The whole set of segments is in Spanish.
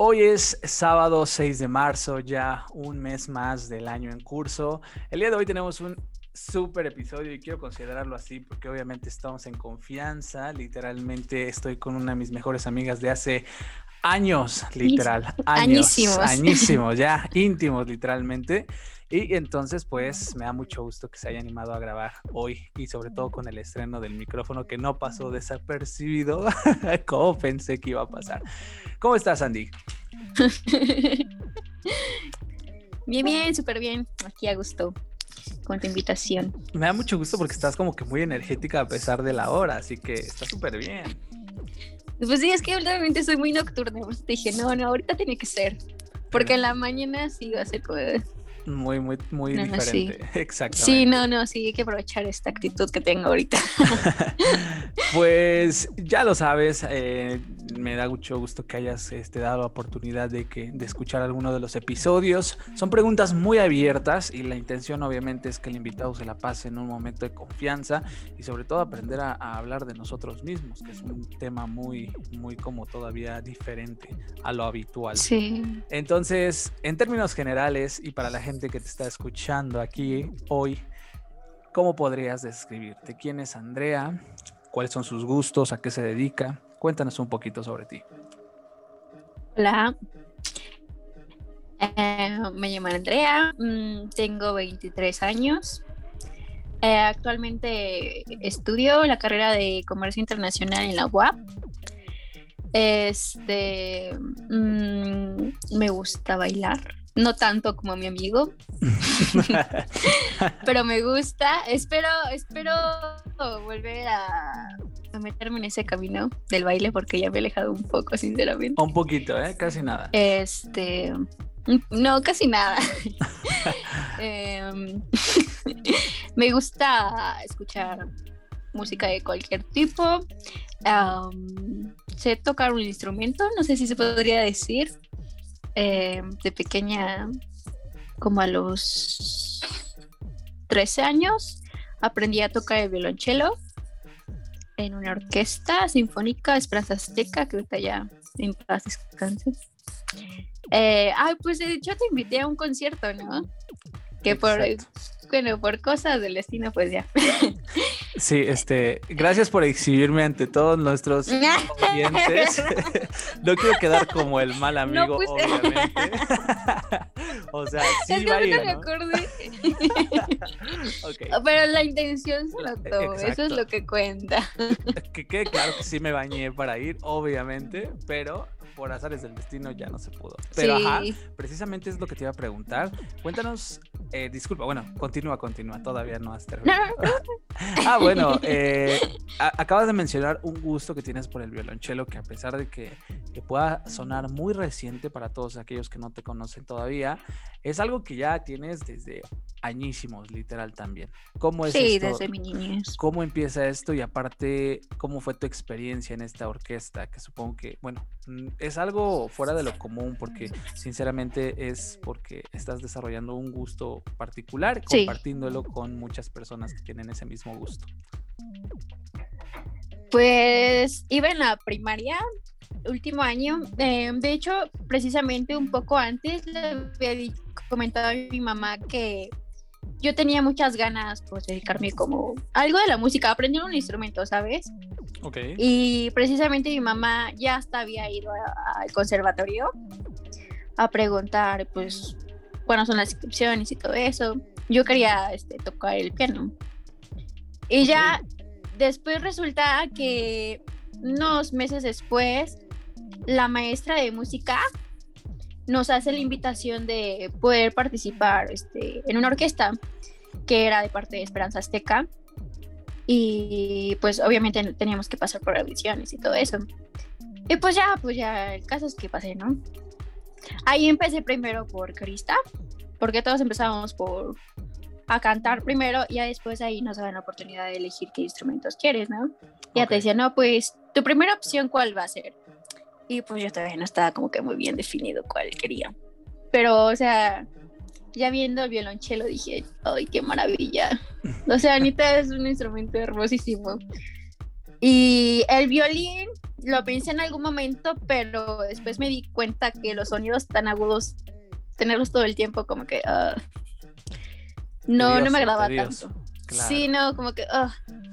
Hoy es sábado 6 de marzo, ya un mes más del año en curso. El día de hoy tenemos un súper episodio y quiero considerarlo así porque obviamente estamos en confianza. Literalmente estoy con una de mis mejores amigas de hace años, literal. Años, añísimos. Añísimos, ya íntimos, literalmente. Y entonces, pues me da mucho gusto que se haya animado a grabar hoy y sobre todo con el estreno del micrófono que no pasó desapercibido como pensé que iba a pasar. ¿Cómo estás, Andy? Bien, bien, súper bien. Aquí a gusto con tu invitación. Me da mucho gusto porque estás como que muy energética a pesar de la hora, así que está súper bien. Pues sí, es que últimamente soy muy nocturna. Pues dije, no, no, ahorita tiene que ser. Porque en la mañana sí va a ser como muy, muy, muy diferente. Exacto. Sí, no, no, sí, hay que aprovechar esta actitud que tengo ahorita. pues ya lo sabes, eh, me da mucho gusto que hayas este, dado la oportunidad de, que, de escuchar alguno de los episodios. Son preguntas muy abiertas y la intención obviamente es que el invitado se la pase en un momento de confianza y sobre todo aprender a, a hablar de nosotros mismos, que es un tema muy, muy como todavía diferente a lo habitual. Sí. Entonces, en términos generales y para la gente que te está escuchando aquí hoy, ¿cómo podrías describirte? ¿Quién es Andrea? ¿Cuáles son sus gustos? ¿A qué se dedica? Cuéntanos un poquito sobre ti. Hola, eh, me llamo Andrea, mm, tengo 23 años. Eh, actualmente estudio la carrera de Comercio Internacional en la UAP. Este, mm, me gusta bailar no tanto como a mi amigo, pero me gusta. Espero, espero volver a, meterme en ese camino del baile porque ya me he alejado un poco, sinceramente. Un poquito, ¿eh? Casi nada. Este, no, casi nada. Em, me gusta escuchar música de cualquier tipo. sé tocar un instrumento, no sé si se podría decir. Eh, de pequeña, como a los 13 años, aprendí a tocar el violonchelo en una orquesta sinfónica Esperanza Azteca, que ahorita ya en paz descanse. Eh, ay, pues yo te invité a un concierto, ¿no? Que por, bueno, por cosas del destino, pues ya. Sí, este, gracias por exhibirme ante todos nuestros oyentes. no quiero quedar como el mal amigo, obviamente. o sea, sí ir, me acordé. Pero la intención se notó, eso es lo que cuenta. que quede claro que sí me bañé para ir, obviamente, pero por azares del destino ya no se pudo. Pero ajá, precisamente es lo que te iba a preguntar. Cuéntanos, eh, disculpa, bueno, continúa, continúa, todavía no has terminado. ah, bueno, eh, acabas de mencionar un gusto que tienes por el violonchelo, que a pesar de que, que, pueda sonar muy reciente para todos aquellos que no te conocen todavía, es algo que ya tienes desde añísimos, literal también. ¿Cómo es sí, desde mi niñez. ¿Cómo empieza esto? Y aparte, ¿cómo fue tu experiencia en esta orquesta? Que supongo que, bueno, mm, es algo fuera de lo común porque sinceramente es porque estás desarrollando un gusto particular, compartiéndolo con muchas personas que tienen ese mismo gusto. Pues iba en la primaria, último año. Eh, de hecho, precisamente un poco antes le había comentado a mi mamá que yo tenía muchas ganas pues de dedicarme como algo de la música, aprender un instrumento, ¿sabes? Ok. Y precisamente mi mamá ya hasta había ido al conservatorio a preguntar pues cuáles son las inscripciones y todo eso. Yo quería este, tocar el piano. Y ya después resulta que unos meses después la maestra de música nos hace la invitación de poder participar este, en una orquesta que era de parte de Esperanza Azteca. Y pues obviamente teníamos que pasar por audiciones y todo eso. Y pues ya, pues ya, el caso es que pasé, ¿no? Ahí empecé primero por Crista, porque todos empezamos por a cantar primero y ya después ahí nos daban la oportunidad de elegir qué instrumentos quieres, ¿no? Ya te decía, no, pues tu primera opción cuál va a ser. Y pues yo todavía no estaba como que muy bien definido cuál quería. Pero, o sea, ya viendo el violonchelo dije, ay, qué maravilla. O sea, Anita es un instrumento hermosísimo. Y el violín, lo pensé en algún momento, pero después me di cuenta que los sonidos tan agudos, tenerlos todo el tiempo, como que ah, no, no me agradaba tanto. Sí, no, como que, uh,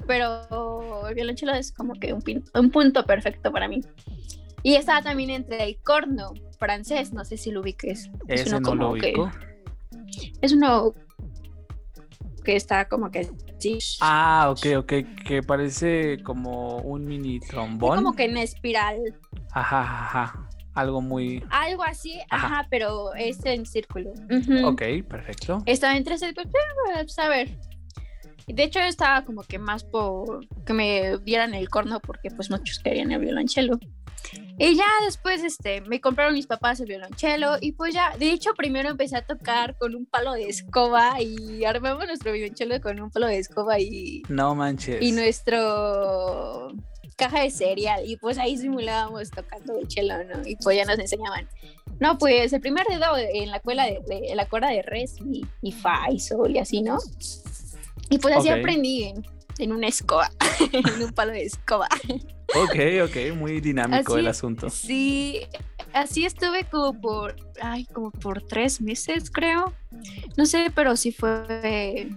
pero el violonchelo es como que un, un, punto perfecto para mí. Y estaba también entre el corno francés, no sé si lo ubiques. Es uno como que, es uno que está como que Ah, ok, ok, que parece como un mini trombón. como que en espiral. Ajá, ajá. Algo muy. Algo así, ajá, pero es en círculo. Ok, perfecto. Estaba entre ese, pues, a ver. De hecho, estaba como que más por que me vieran el corno, porque pues muchos querían el violonchelo. Y ya después este, me compraron mis papás el violonchelo y pues ya, de hecho primero empecé a tocar con un palo de escoba y armamos nuestro violonchelo con un palo de escoba y... No manches. Y nuestro caja de cereal y pues ahí simulábamos tocando el chelo, ¿no? Y pues ya nos enseñaban. No, pues el primer dedo en la cuerda de, la cuerda de res y, y fa y sol y así, ¿no? Y pues así aprendí en una escoba, en un palo de escoba. Ok, ok, muy dinámico el asunto. Sí, así estuve como por, ay, como por tres meses, creo. No sé, pero sí fue,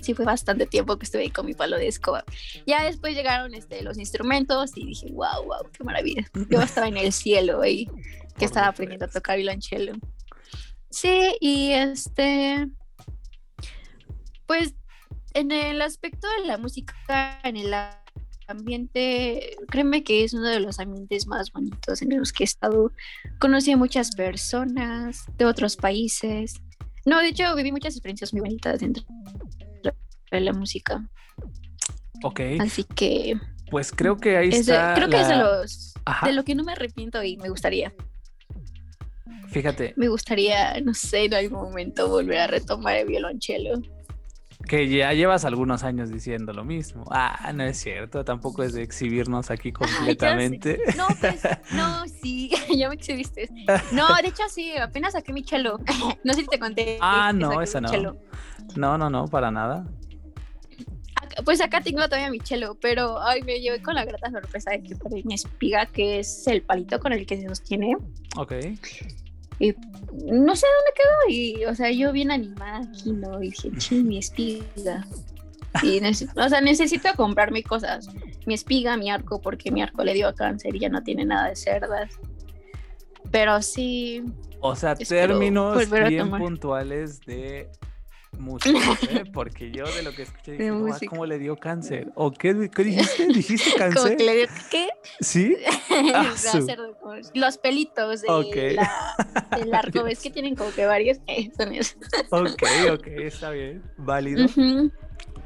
sí fue bastante tiempo que estuve ahí con mi palo de escoba. Ya después llegaron este, los instrumentos y dije, wow, wow, qué maravilla. Yo estaba en el cielo ahí, que estaba aprendiendo a tocar violonchelo. Sí, y este, pues en el aspecto de la música, en el ambiente, créeme que es uno de los ambientes más bonitos en los que he estado. Conocí a muchas personas de otros países. No, de hecho, viví muchas experiencias muy bonitas dentro de la música. Ok. Así que. Pues creo que ahí está. creo que es de los. De lo que no me arrepiento y me gustaría. Fíjate. Me gustaría, no sé, en algún momento volver a retomar el violonchelo. Que ya llevas algunos años diciendo lo mismo. Ah, no es cierto, tampoco es de exhibirnos aquí completamente. no, pues, no, sí, ya me exhibiste. No, de hecho sí, apenas saqué mi chelo. No sé si te conté. Ah, no, esa no. No, no, no, para nada. Pues acá tengo todavía mi chelo, pero ay, me llevé con la grata sorpresa de que perdí mi espiga, que es el palito con el que se sostiene. Ok. Y no sé dónde quedó. Y, o sea, yo bien animada aquí, ¿no? Y dije, ching, mi espiga. Y o sea, necesito comprarme cosas. Mi espiga, mi arco, porque mi arco le dio cáncer y ya no tiene nada de cerdas. Pero sí. O sea, términos bien puntuales de música, ¿eh? porque yo de lo que escuché dije, ah, ¿cómo le dio cáncer? ¿O qué, dijiste? ¿Dijiste cáncer? le dio qué? ¿Sí? Ah, los pelitos de del arco, ves que tienen como que varios, eh, son esos. ok, ok, está bien, válido.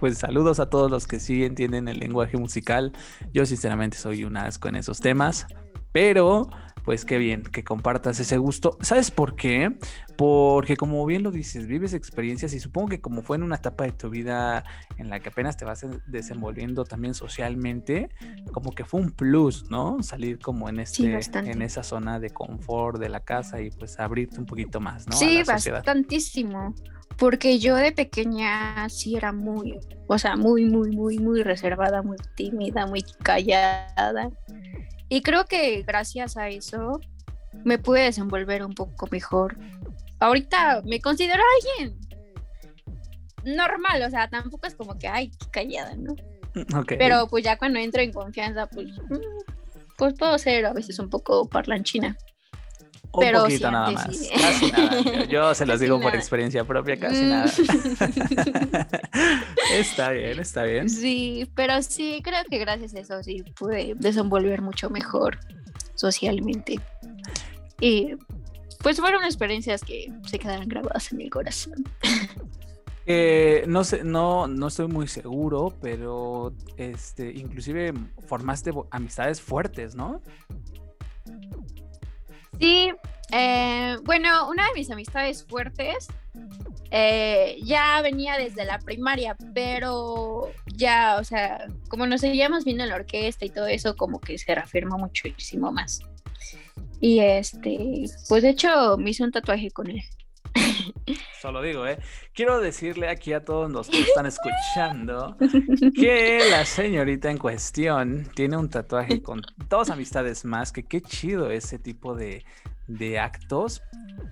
Pues saludos a todos los que sí entienden el lenguaje musical. Yo sinceramente soy un asco en esos temas, pero pues qué bien que compartas ese gusto. ¿Sabes por qué? Porque como bien lo dices, vives experiencias y supongo que como fue en una etapa de tu vida en la que apenas te vas desenvolviendo también socialmente, como que fue un plus, ¿no? Salir como en este en esa zona de confort de la casa y pues abrirte un poquito más, ¿no? Sí, bastantísimo. Porque yo de pequeña sí era muy, o sea, muy, muy, muy, muy reservada, muy tímida, muy callada. Y creo que gracias a eso me pude desenvolver un poco mejor. Ahorita me considero alguien normal, o sea, tampoco es como que, ay, qué callada, ¿no? Pero pues ya cuando entro en confianza, pues, mm, pues puedo ser a veces un poco parlanchina. Un Pero poquito nada más. Casi nada. Yo se los digo por experiencia propia, casi nada. está bien, está bien. Sí, pero sí, creo que gracias a eso sí pude desenvolver mucho mejor socialmente. Y pues fueron experiencias que se quedaron grabadas en el corazón. Eh, no sé, no, no estoy muy seguro, pero este, inclusive formaste amistades fuertes, ¿no? Sí, eh, bueno, una de mis amistades fuertes eh, ya venía desde la primaria, pero ya, o sea, como nos seguíamos viendo en la orquesta y todo eso, como que se reafirmó muchísimo más. Y este, pues de hecho me hice un tatuaje con él. Solo digo, ¿eh? Quiero decirle aquí a todos los que están escuchando que la señorita en cuestión tiene un tatuaje con dos amistades más, que qué chido ese tipo de, de actos,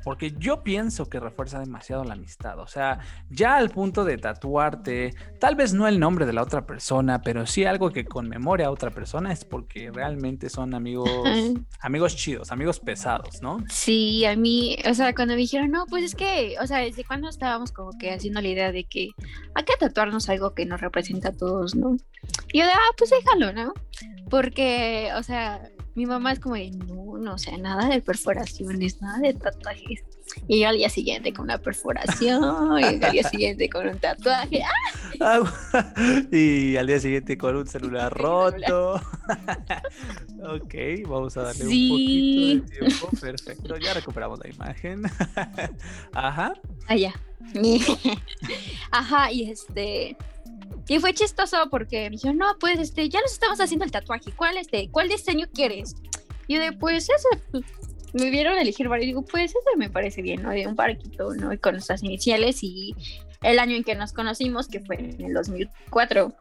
porque yo pienso que refuerza demasiado la amistad. O sea, ya al punto de tatuarte, tal vez no el nombre de la otra persona, pero sí algo que conmemore a otra persona es porque realmente son amigos, amigos chidos, amigos pesados, ¿no? Sí, a mí, o sea, cuando me dijeron, no, pues es que, o sea, desde cuando estábamos como que haciendo la idea de que hay que tatuarnos algo que nos representa a todos, ¿no? Y yo de, ah, pues déjalo, ¿no? Porque, o sea, mi mamá es como de, no, no, o sea, nada de perforaciones, nada de tatuajes. Y yo al día siguiente con una perforación, y al día siguiente con un tatuaje. ¡Ah! y al día siguiente con un celular roto. ok, vamos a darle un poquito de tiempo. Perfecto, ya recuperamos la imagen. Ajá. Allá. Ah, Ajá, y este. Y fue chistoso porque me dijeron, no, pues este, ya nos estamos haciendo el tatuaje. ¿Cuál este, cuál diseño quieres? Y yo de, pues ese, pues, me vieron elegir varios. Y digo, pues ese me parece bien, ¿no? De un parquito, ¿no? Y con nuestras iniciales y el año en que nos conocimos, que fue en el 2004.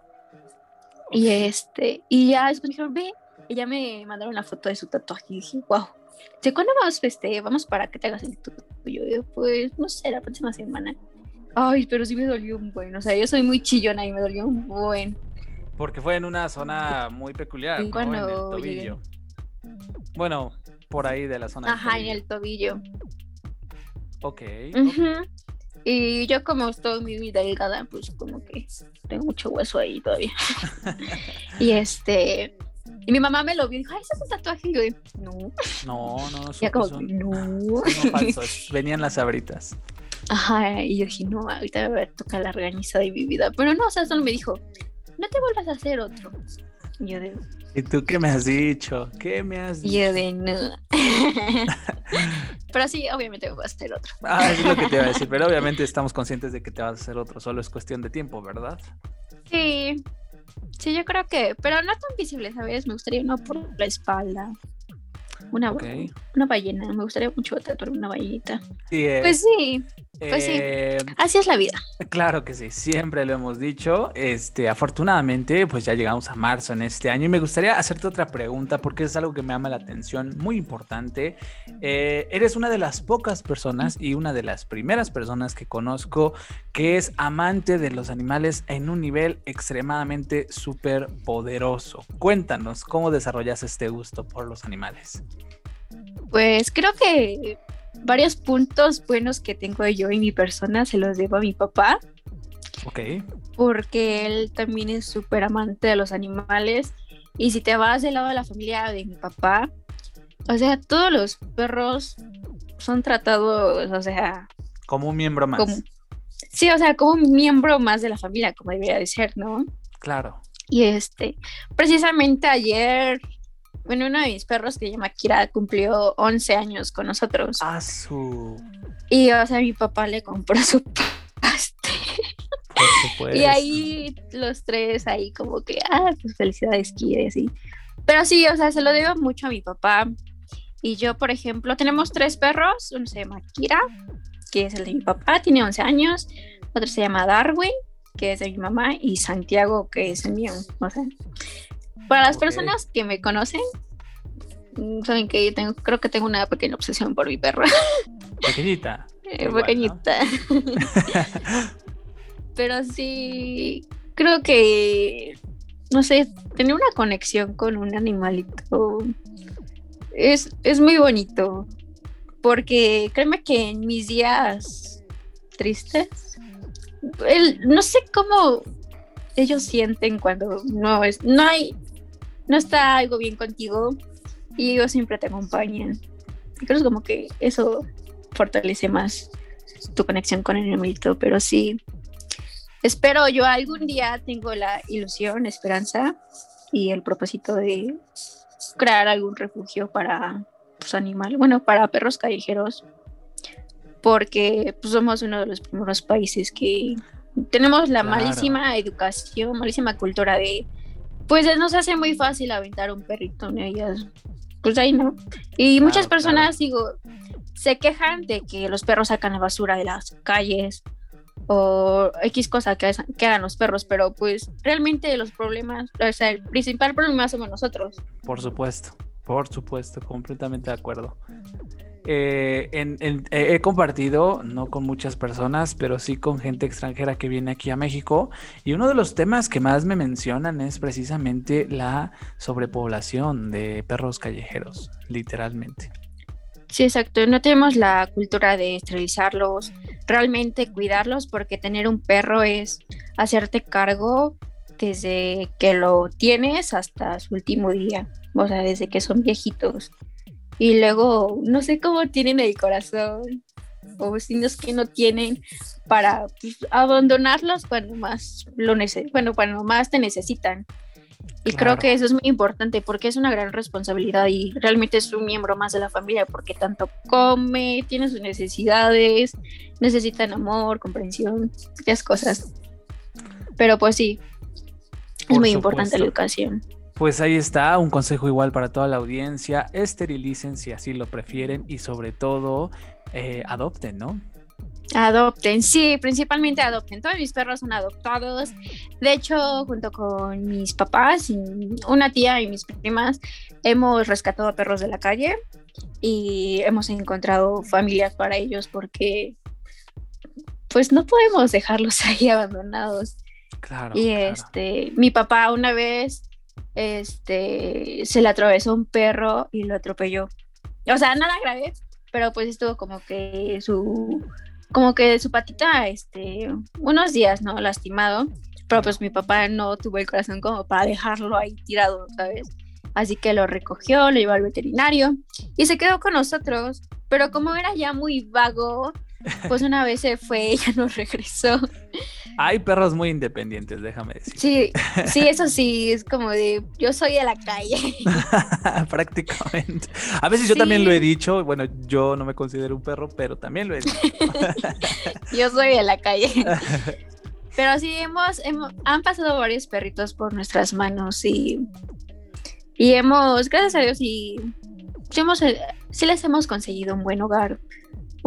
Y este, y ya después dijeron, ve, y ya me mandaron la foto de su tatuaje. Y dije, wow. ¿De cuándo vamos, este, vamos para que te hagas el tuyo? Yo, pues, no sé, la próxima semana. Ay, pero sí me dolió un buen. O sea, yo soy muy chillona y me dolió un buen. Porque fue en una zona muy peculiar, ¿no? En el tobillo. Bueno, por ahí de la zona. Ajá, en el tobillo. Ok. Y yo como estoy vida delgada, pues como que tengo mucho hueso ahí todavía. y este... Y mi mamá me lo vio y dijo, ay, ese es un tatuaje. Y yo, no. No, no, ya como, no. no Venían las abritas. Ajá, y yo dije, no, ahorita me va a tocar la organizada de mi vida. Pero no, o sea, solo me dijo, no te vuelvas a hacer otro. Y yo de... ¿Y tú qué me has dicho? ¿Qué me has dicho? Yo de no. pero sí, obviamente me voy a hacer otro. Ah, es lo que te iba a decir, pero obviamente estamos conscientes de que te vas a hacer otro, solo es cuestión de tiempo, ¿verdad? Sí, sí, yo creo que, pero no tan visible, ¿sabes? Me gustaría uno por la espalda. Una, una ballena, me gustaría mucho tatuar una ballenita. Eh, pues sí, pues sí, eh, así es la vida. Claro que sí, siempre lo hemos dicho. Este, afortunadamente, pues ya llegamos a marzo en este año y me gustaría hacerte otra pregunta porque es algo que me llama la atención, muy importante. Eh, eres una de las pocas personas y una de las primeras personas que conozco que es amante de los animales en un nivel extremadamente súper poderoso. Cuéntanos, ¿cómo desarrollas este gusto por los animales? Pues creo que varios puntos buenos que tengo yo en mi persona se los debo a mi papá. Ok. Porque él también es súper amante de los animales. Y si te vas del lado de la familia de mi papá, o sea, todos los perros son tratados, o sea... Como un miembro más. sí, o sea, como un miembro más de la familia, como debería de ser, ¿no? Claro. Y este, precisamente ayer bueno, uno de mis perros que se llama Kira cumplió 11 años con nosotros. Ah, su. Y, o sea, mi papá le compró su pastel. y ahí los tres, ahí como que, ah, pues felicidades, Kira, y así. Pero sí, o sea, se lo debo mucho a mi papá. Y yo, por ejemplo, tenemos tres perros. Uno se llama Kira, que es el de mi papá, tiene 11 años. Otro se llama Darwin, que es de mi mamá. Y Santiago, que es el mío. O sea, para las personas que me conocen, mm, saben que yo tengo, creo que tengo una pequeña obsesión por mi perro. Pequeñita. Eh, pequeñita. Pero sí, creo que, no sé, tener una conexión con un animalito es, es muy bonito. Porque créeme que en mis días tristes, el, no sé cómo ellos sienten cuando no es, no hay no está algo bien contigo y ellos siempre te acompañan. creo que como que eso fortalece más tu conexión con el animalito, pero sí, espero yo algún día tengo la ilusión, esperanza y el propósito de crear algún refugio para pues, animales, bueno, para perros callejeros, porque pues, somos uno de los primeros países que tenemos la malísima educación, malísima cultura de pues nos hace muy fácil aventar un perrito en ellas. Pues ahí no. Y muchas personas, digo, se quejan de que los perros sacan la basura de las calles o X cosa que, que hagan los perros, pero pues realmente los problemas, o sea, el principal problema somos nosotros. Por supuesto, por supuesto, completamente de acuerdo. Eh, he compartido, no con muchas personas, pero sí con gente extranjera que viene aquí a México. Y uno de los temas que más me mencionan es precisamente la sobrepoblación de perros callejeros, literalmente. Sí, exacto. No tenemos la cultura de esterilizarlos, realmente cuidarlos, porque tener un perro es hacerte cargo desde que lo tienes hasta su último día, o sea, desde que son viejitos. Y luego, no sé cómo tienen el corazón o vecinos que no tienen para pues, abandonarlos cuando más lo bueno, cuando más te necesitan. Y creo que eso es muy importante porque es una gran responsabilidad y realmente es un miembro más de la familia porque tanto come, tiene sus necesidades, necesitan amor, comprensión, muchas cosas. Pero pues sí, es muy importante la educación. Pues ahí está, un consejo igual para toda la audiencia. Esterilicen si así lo prefieren y sobre todo eh, adopten, ¿no? Adopten, sí, principalmente adopten. Todos mis perros son adoptados. De hecho, junto con mis papás y una tía y mis primas, hemos rescatado a perros de la calle y hemos encontrado familias para ellos porque pues no podemos dejarlos ahí abandonados. Claro. Y este, mi papá una vez este, se le atravesó un perro y lo atropelló. O sea, nada grave, pero pues estuvo como que su, como que su patita, este, unos días, ¿no? Lastimado, pero pues mi papá no tuvo el corazón como para dejarlo ahí tirado, ¿sabes? Así que lo recogió, lo llevó al veterinario y se quedó con nosotros, pero como era ya muy vago, pues una vez se fue, ella no regresó. Hay perros muy independientes, déjame decir. Sí, sí, eso sí, es como de yo soy de la calle. Prácticamente. A veces yo también lo he dicho, bueno, yo no me considero un perro, pero también lo he dicho. yo soy de la calle. Pero sí, hemos, han pasado varios perritos por nuestras manos y, y hemos, gracias a Dios, y hemos, sí les hemos conseguido un buen hogar,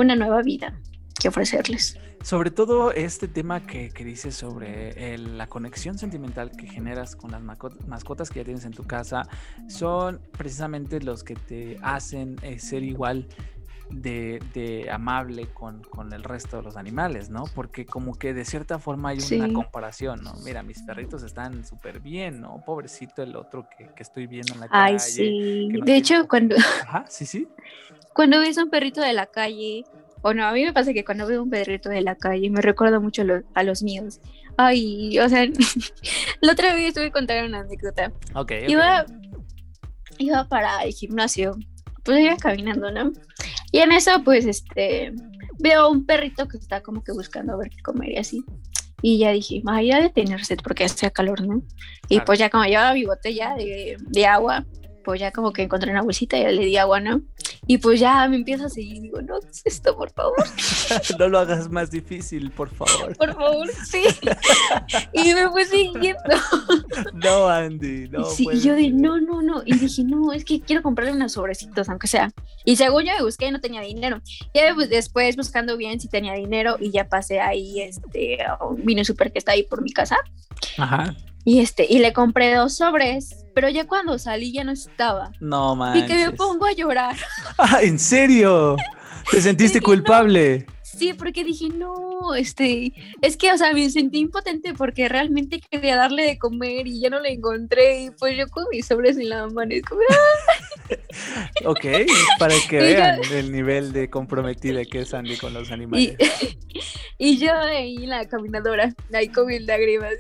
una nueva vida que ofrecerles. Sobre todo este tema que, que dices sobre la conexión sentimental que generas con las mascotas que ya tienes en tu casa, son precisamente los que te hacen eh, ser igual de, amable con, el resto de los animales, ¿no? Porque como que de cierta forma hay una comparación, ¿no? Mira, mis perritos están súper bien, ¿no? Pobrecito el otro que, estoy viendo en la calle. Ay, sí. de hecho, cuando... Ajá, sí, sí. Cuando ves un perrito de la calle bueno, a mí me pasa que cuando veo un perrito de la calle me recuerdo mucho a los míos. Ay, o sea, la otra vez estuve contando una anécdota. Ok. Iba, iba para el gimnasio, pues iba caminando, ¿no? Y en eso, pues, este, veo un perrito que está como que buscando a ver qué comer y así. Y ya dije, vaya a detenerse porque hacía calor, ¿no? Y pues ya como llevaba mi botella de, de agua, pues ya como que encontré una bolsita y le di agua, ¿no? Y pues ya me empieza a seguir. Digo, no, ¿qué es esto, por favor? no lo hagas más difícil, por favor. Por favor, sí. y me fue siguiendo. no, Andy, no. Sí, y yo dije, no, no, no. Y dije, no, es que quiero comprarle unos sobrecitos, aunque sea. Y según yo me busqué y no tenía dinero. Y después buscando bien si tenía dinero y ya pasé ahí, este, vino súper que está ahí por mi casa. Ajá. Y este, y le compré dos sobres, pero ya cuando salí ya no estaba. No, manches. Y que me pongo a llorar. Ah, ¿en serio? ¿Te sentiste culpable? Sí, porque dije, no, este, es que, o sea, me sentí impotente porque realmente quería darle de comer y ya no le encontré y pues yo con mis sobres en la mano y como, ¡Ah! ok, para que vean el nivel de comprometida que es Andy con los animales. Y, yo ahí en la caminadora, ahí con mis lágrimas,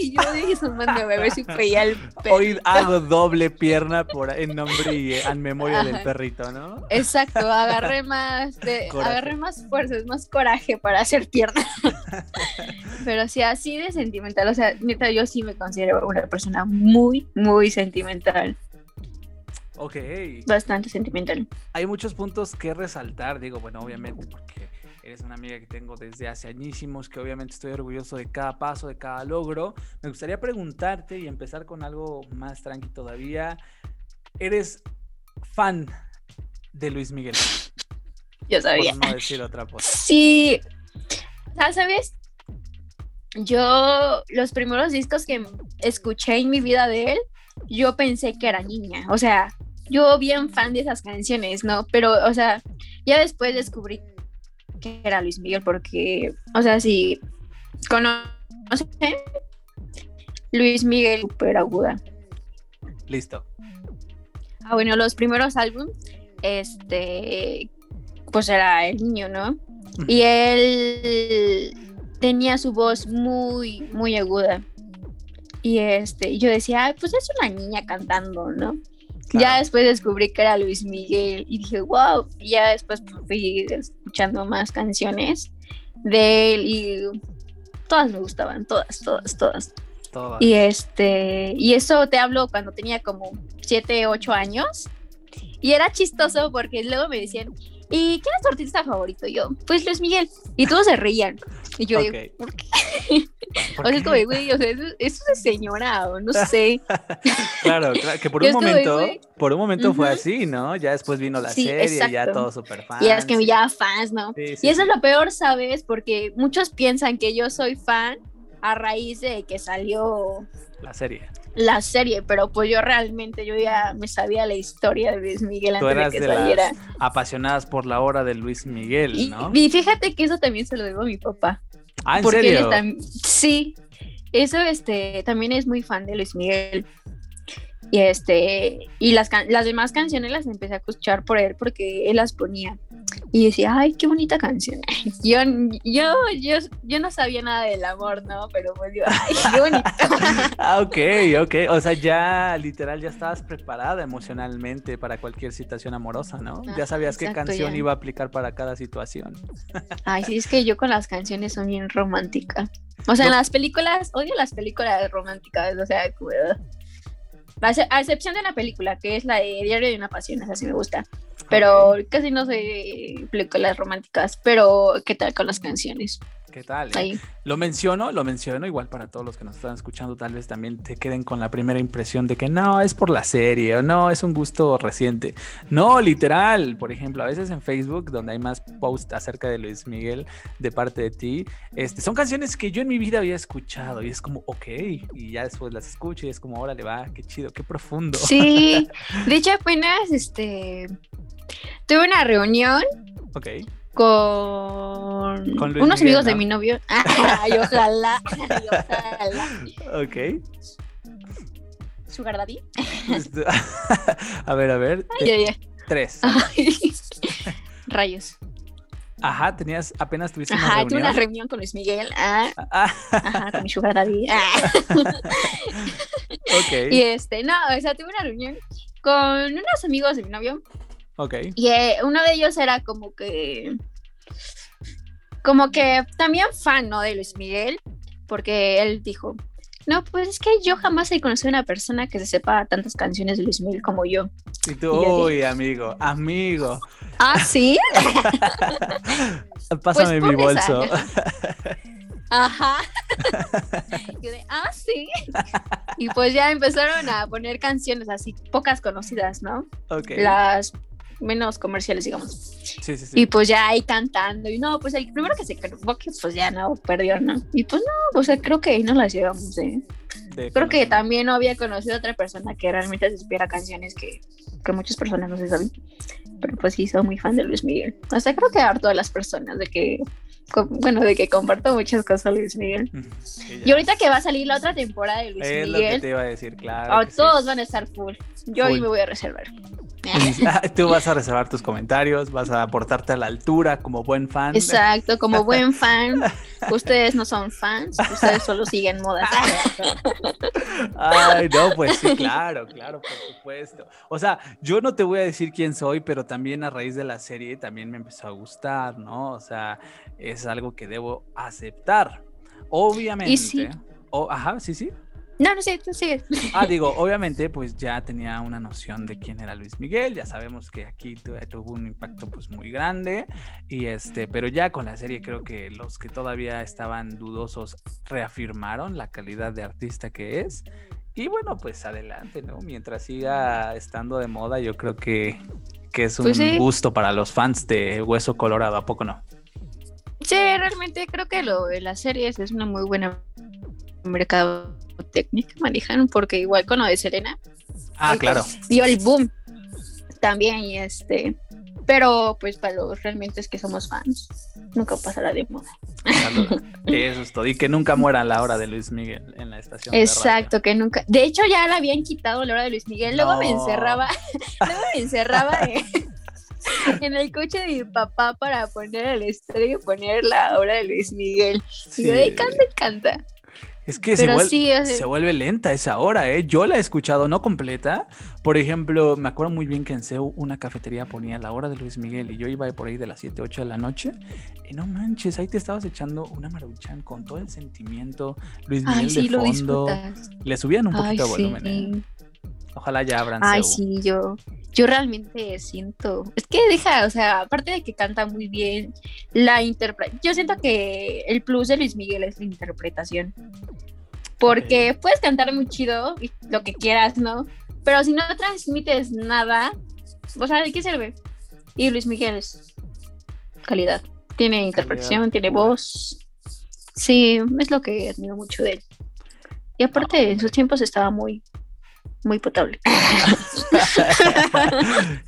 y, yo dije, sumándome a ver si veía el perro. Hoy hago doble pierna por, en nombre y en memoria del perrito, ¿no? Exacto, agarré más, de, agarré más fuerza más coraje para hacer pierna. Pero sí, así de sentimental. O sea, neta, yo sí me considero una persona muy, muy sentimental. Ok. Bastante sentimental. Hay muchos puntos que resaltar, digo, bueno, obviamente, porque eres una amiga que tengo desde hace añísimos, que obviamente estoy orgulloso de cada paso, de cada logro. Me gustaría preguntarte y empezar con algo más tranqui todavía. ¿Eres fan de Luis Miguel? Yo sabía. Por no decir otra cosa. Sí. O sea, ¿sabes? Yo, los primeros discos que escuché en mi vida de él, yo pensé que era niña. O sea, yo bien fan de esas canciones, ¿no? Pero, o sea, ya después descubrí que era Luis Miguel porque, o sea, si conocen Luis Miguel super aguda. Listo. Ah, bueno, los primeros álbumes, este, pues era el niño, ¿no? Y él tenía su voz muy, muy aguda. Y este, yo decía, Ay, pues es una niña cantando, ¿no? Ya después descubrí que era Luis Miguel y dije, wow. Y ya después fui escuchando más canciones de él y todas me gustaban, todas, todas, todas. Todas. Y este, y eso te hablo cuando tenía como 7, 8 años. Y era chistoso porque luego me decían, ¿y quién es tu artista favorito? Y yo, pues Luis Miguel. Y todos se reían. Y yo Ok. digo, ¿por qué? o sea, es como, güey, o sea, eso, eso es de señora, o no sé. Claro, claro, que por un momento, por un momento fue Ujú. así, ¿no? Ya después vino la Sí, serie, ya exacto. todo súper fan. Y es que me llama fans, ¿no? Sí, sí, Y eso es lo peor, ¿sabes? Porque muchos piensan que yo soy fan a raíz de que salió La serie. la serie, pero pues yo realmente yo ya me sabía la historia de Luis Miguel Tú antes de que de saliera. las apasionadas por la obra de Luis Miguel, ¿no? y fíjate que eso también se lo debo a mi papá. Ah, ¿en porque serio? sí, eso este también es muy fan de Luis Miguel. Y este y las las demás canciones las empecé a escuchar por él porque él las ponía. Y decía, "Ay, qué bonita canción." Yo yo yo yo no sabía nada del amor, ¿no? Pero pues yo, "Ay, qué bonito." Ah, ok, ok. O sea, ya literal ya estabas preparada emocionalmente para cualquier situación amorosa, ¿no? ya sabías qué canción ya. iba a aplicar para cada situación. Ay, sí, es que yo con las canciones soy bien romántica. O sea, en las películas, odio las películas románticas, o sea, como- a ex- a excepción de la película, que es la de Diario de una Pasión, esa sí me gusta. Pero casi no sé de películas románticas, pero ¿qué tal con las canciones? ¿Qué tal? eh? Ahí. Lo menciono, lo menciono igual para todos los que nos están escuchando, tal vez también te queden con la primera impresión de que no, es por la serie o no, es un gusto reciente. No, literal, por ejemplo, a veces en Facebook, donde hay más posts acerca de Luis Miguel de parte de ti, este, son canciones que yo en mi vida había escuchado y es como, ok, y ya después las escucho y es como, órale, va, qué chido, qué profundo. Sí, de hecho apenas este tuve una reunión Ok, con, unos Miguel, amigos de mi novio. Ay, ojalá, ay, ojalá. ok. Sugar Daddy. A ver, a ver, Ay, tres. Ay, Rayos. Ajá, tenías, apenas tuviste una Ajá, tuve reunión. una reunión con Luis Miguel. Ah, Ah, ajá, con mi Sugar Daddy. Ah. ok, Y este, no, o sea, tuve una reunión con unos amigos de mi novio. Ok. Y eh, uno de ellos era como que. Como que también fan, ¿no? De Luis Miguel. Porque él dijo. No, pues es que yo jamás he conocido a una persona que se sepa tantas canciones de Luis Miguel como yo. Y tú, Y uy, amigo, amigo, Ah, sí. pásame mi pon esa. bolso. Ajá. Yo de, ah, sí. Y pues ya empezaron a poner canciones así, pocas conocidas, ¿no? ok. Las menos comerciales, digamos. Sí, sí, sí. Y pues ya ahí cantando. Y no, pues el primero que se equivoque, pues ya no, perdió, ¿no? Y pues no, o sea, creo que ahí no las llevamos, ¿eh? De Creo que también no había conocido a otra persona que realmente se supiera canciones que, que muchas personas no se saben. Pero pues sí, soy muy fan de Luis Miguel. O sea, creo que harto de las personas de que, bueno, de que comparto muchas cosas Luis Miguel. Sí, Y ahorita que va a salir la otra temporada de Luis Es lo que Miguel, te iba a decir, claro. oh, que sí. todos van a estar full. Yo ahí me voy a reservar. Tú vas a reservar tus comentarios, vas a aportarte a la altura como buen fan. Exacto, como buen fan, ustedes no son fans, ustedes solo siguen modas. Ay, no, pues sí, claro, claro, por supuesto. O sea, yo no te voy a decir quién soy, pero también a raíz de la serie también me empezó a gustar, ¿no? O sea, es algo que debo aceptar. Obviamente. sí. o- ajá, sí, sí. No, no sé, tú sigues. Ah, digo, obviamente, pues ya tenía una noción de quién era Luis Miguel. Ya sabemos que aquí tu- tuvo un impacto pues muy grande. Y este, pero ya con la serie creo que los que todavía estaban dudosos reafirmaron la calidad de artista que es. Y bueno, pues adelante, ¿no? Mientras siga estando de moda, yo creo que que es un Pues sí. gusto para los fans de Hueso Colorado, ¿a poco no? Sí, realmente creo que lo de las series es una muy buena mercadotecnia que manejan, porque igual con lo de Selena Ah, claro. dio el boom también y este pero pues para los realmente es que somos fans nunca pasará de moda. Eso es todo. Y que nunca muera la hora de Luis Miguel en la estación. de radio. exacto que nunca de hecho ya la habían quitado la hora de Luis Miguel luego me encerraba luego me encerraba en, en el coche de mi papá para poner el estreno y poner la hora de Luis Miguel y yo de Sí. canta y canta Es que se vuelve, sí se vuelve lenta esa hora, ¿eh? Yo la he escuchado, no completa. Por ejemplo, me acuerdo muy bien que en CEU una cafetería ponía la hora de Luis Miguel y yo iba por ahí de las 7, 8 de la noche. Y no manches, ahí te estabas echando una maruchan con todo el sentimiento. Luis Miguel ay sí de fondo. Le subían un ay poquito de volumen, sí ¿eh? Ojalá ya abran Ay, sí, yo, yo realmente siento, es que deja, o sea, aparte de que canta muy bien, la interpretación, yo siento que el plus de Luis Miguel es la interpretación, porque puedes cantar muy chido lo que quieras, ¿no? Pero si no transmites nada, o sea, ¿de qué sirve? Y Luis Miguel es calidad, tiene interpretación, tiene pura. voz, sí, es lo que admiro mucho de él. Y aparte, en sus tiempos estaba muy, muy potable.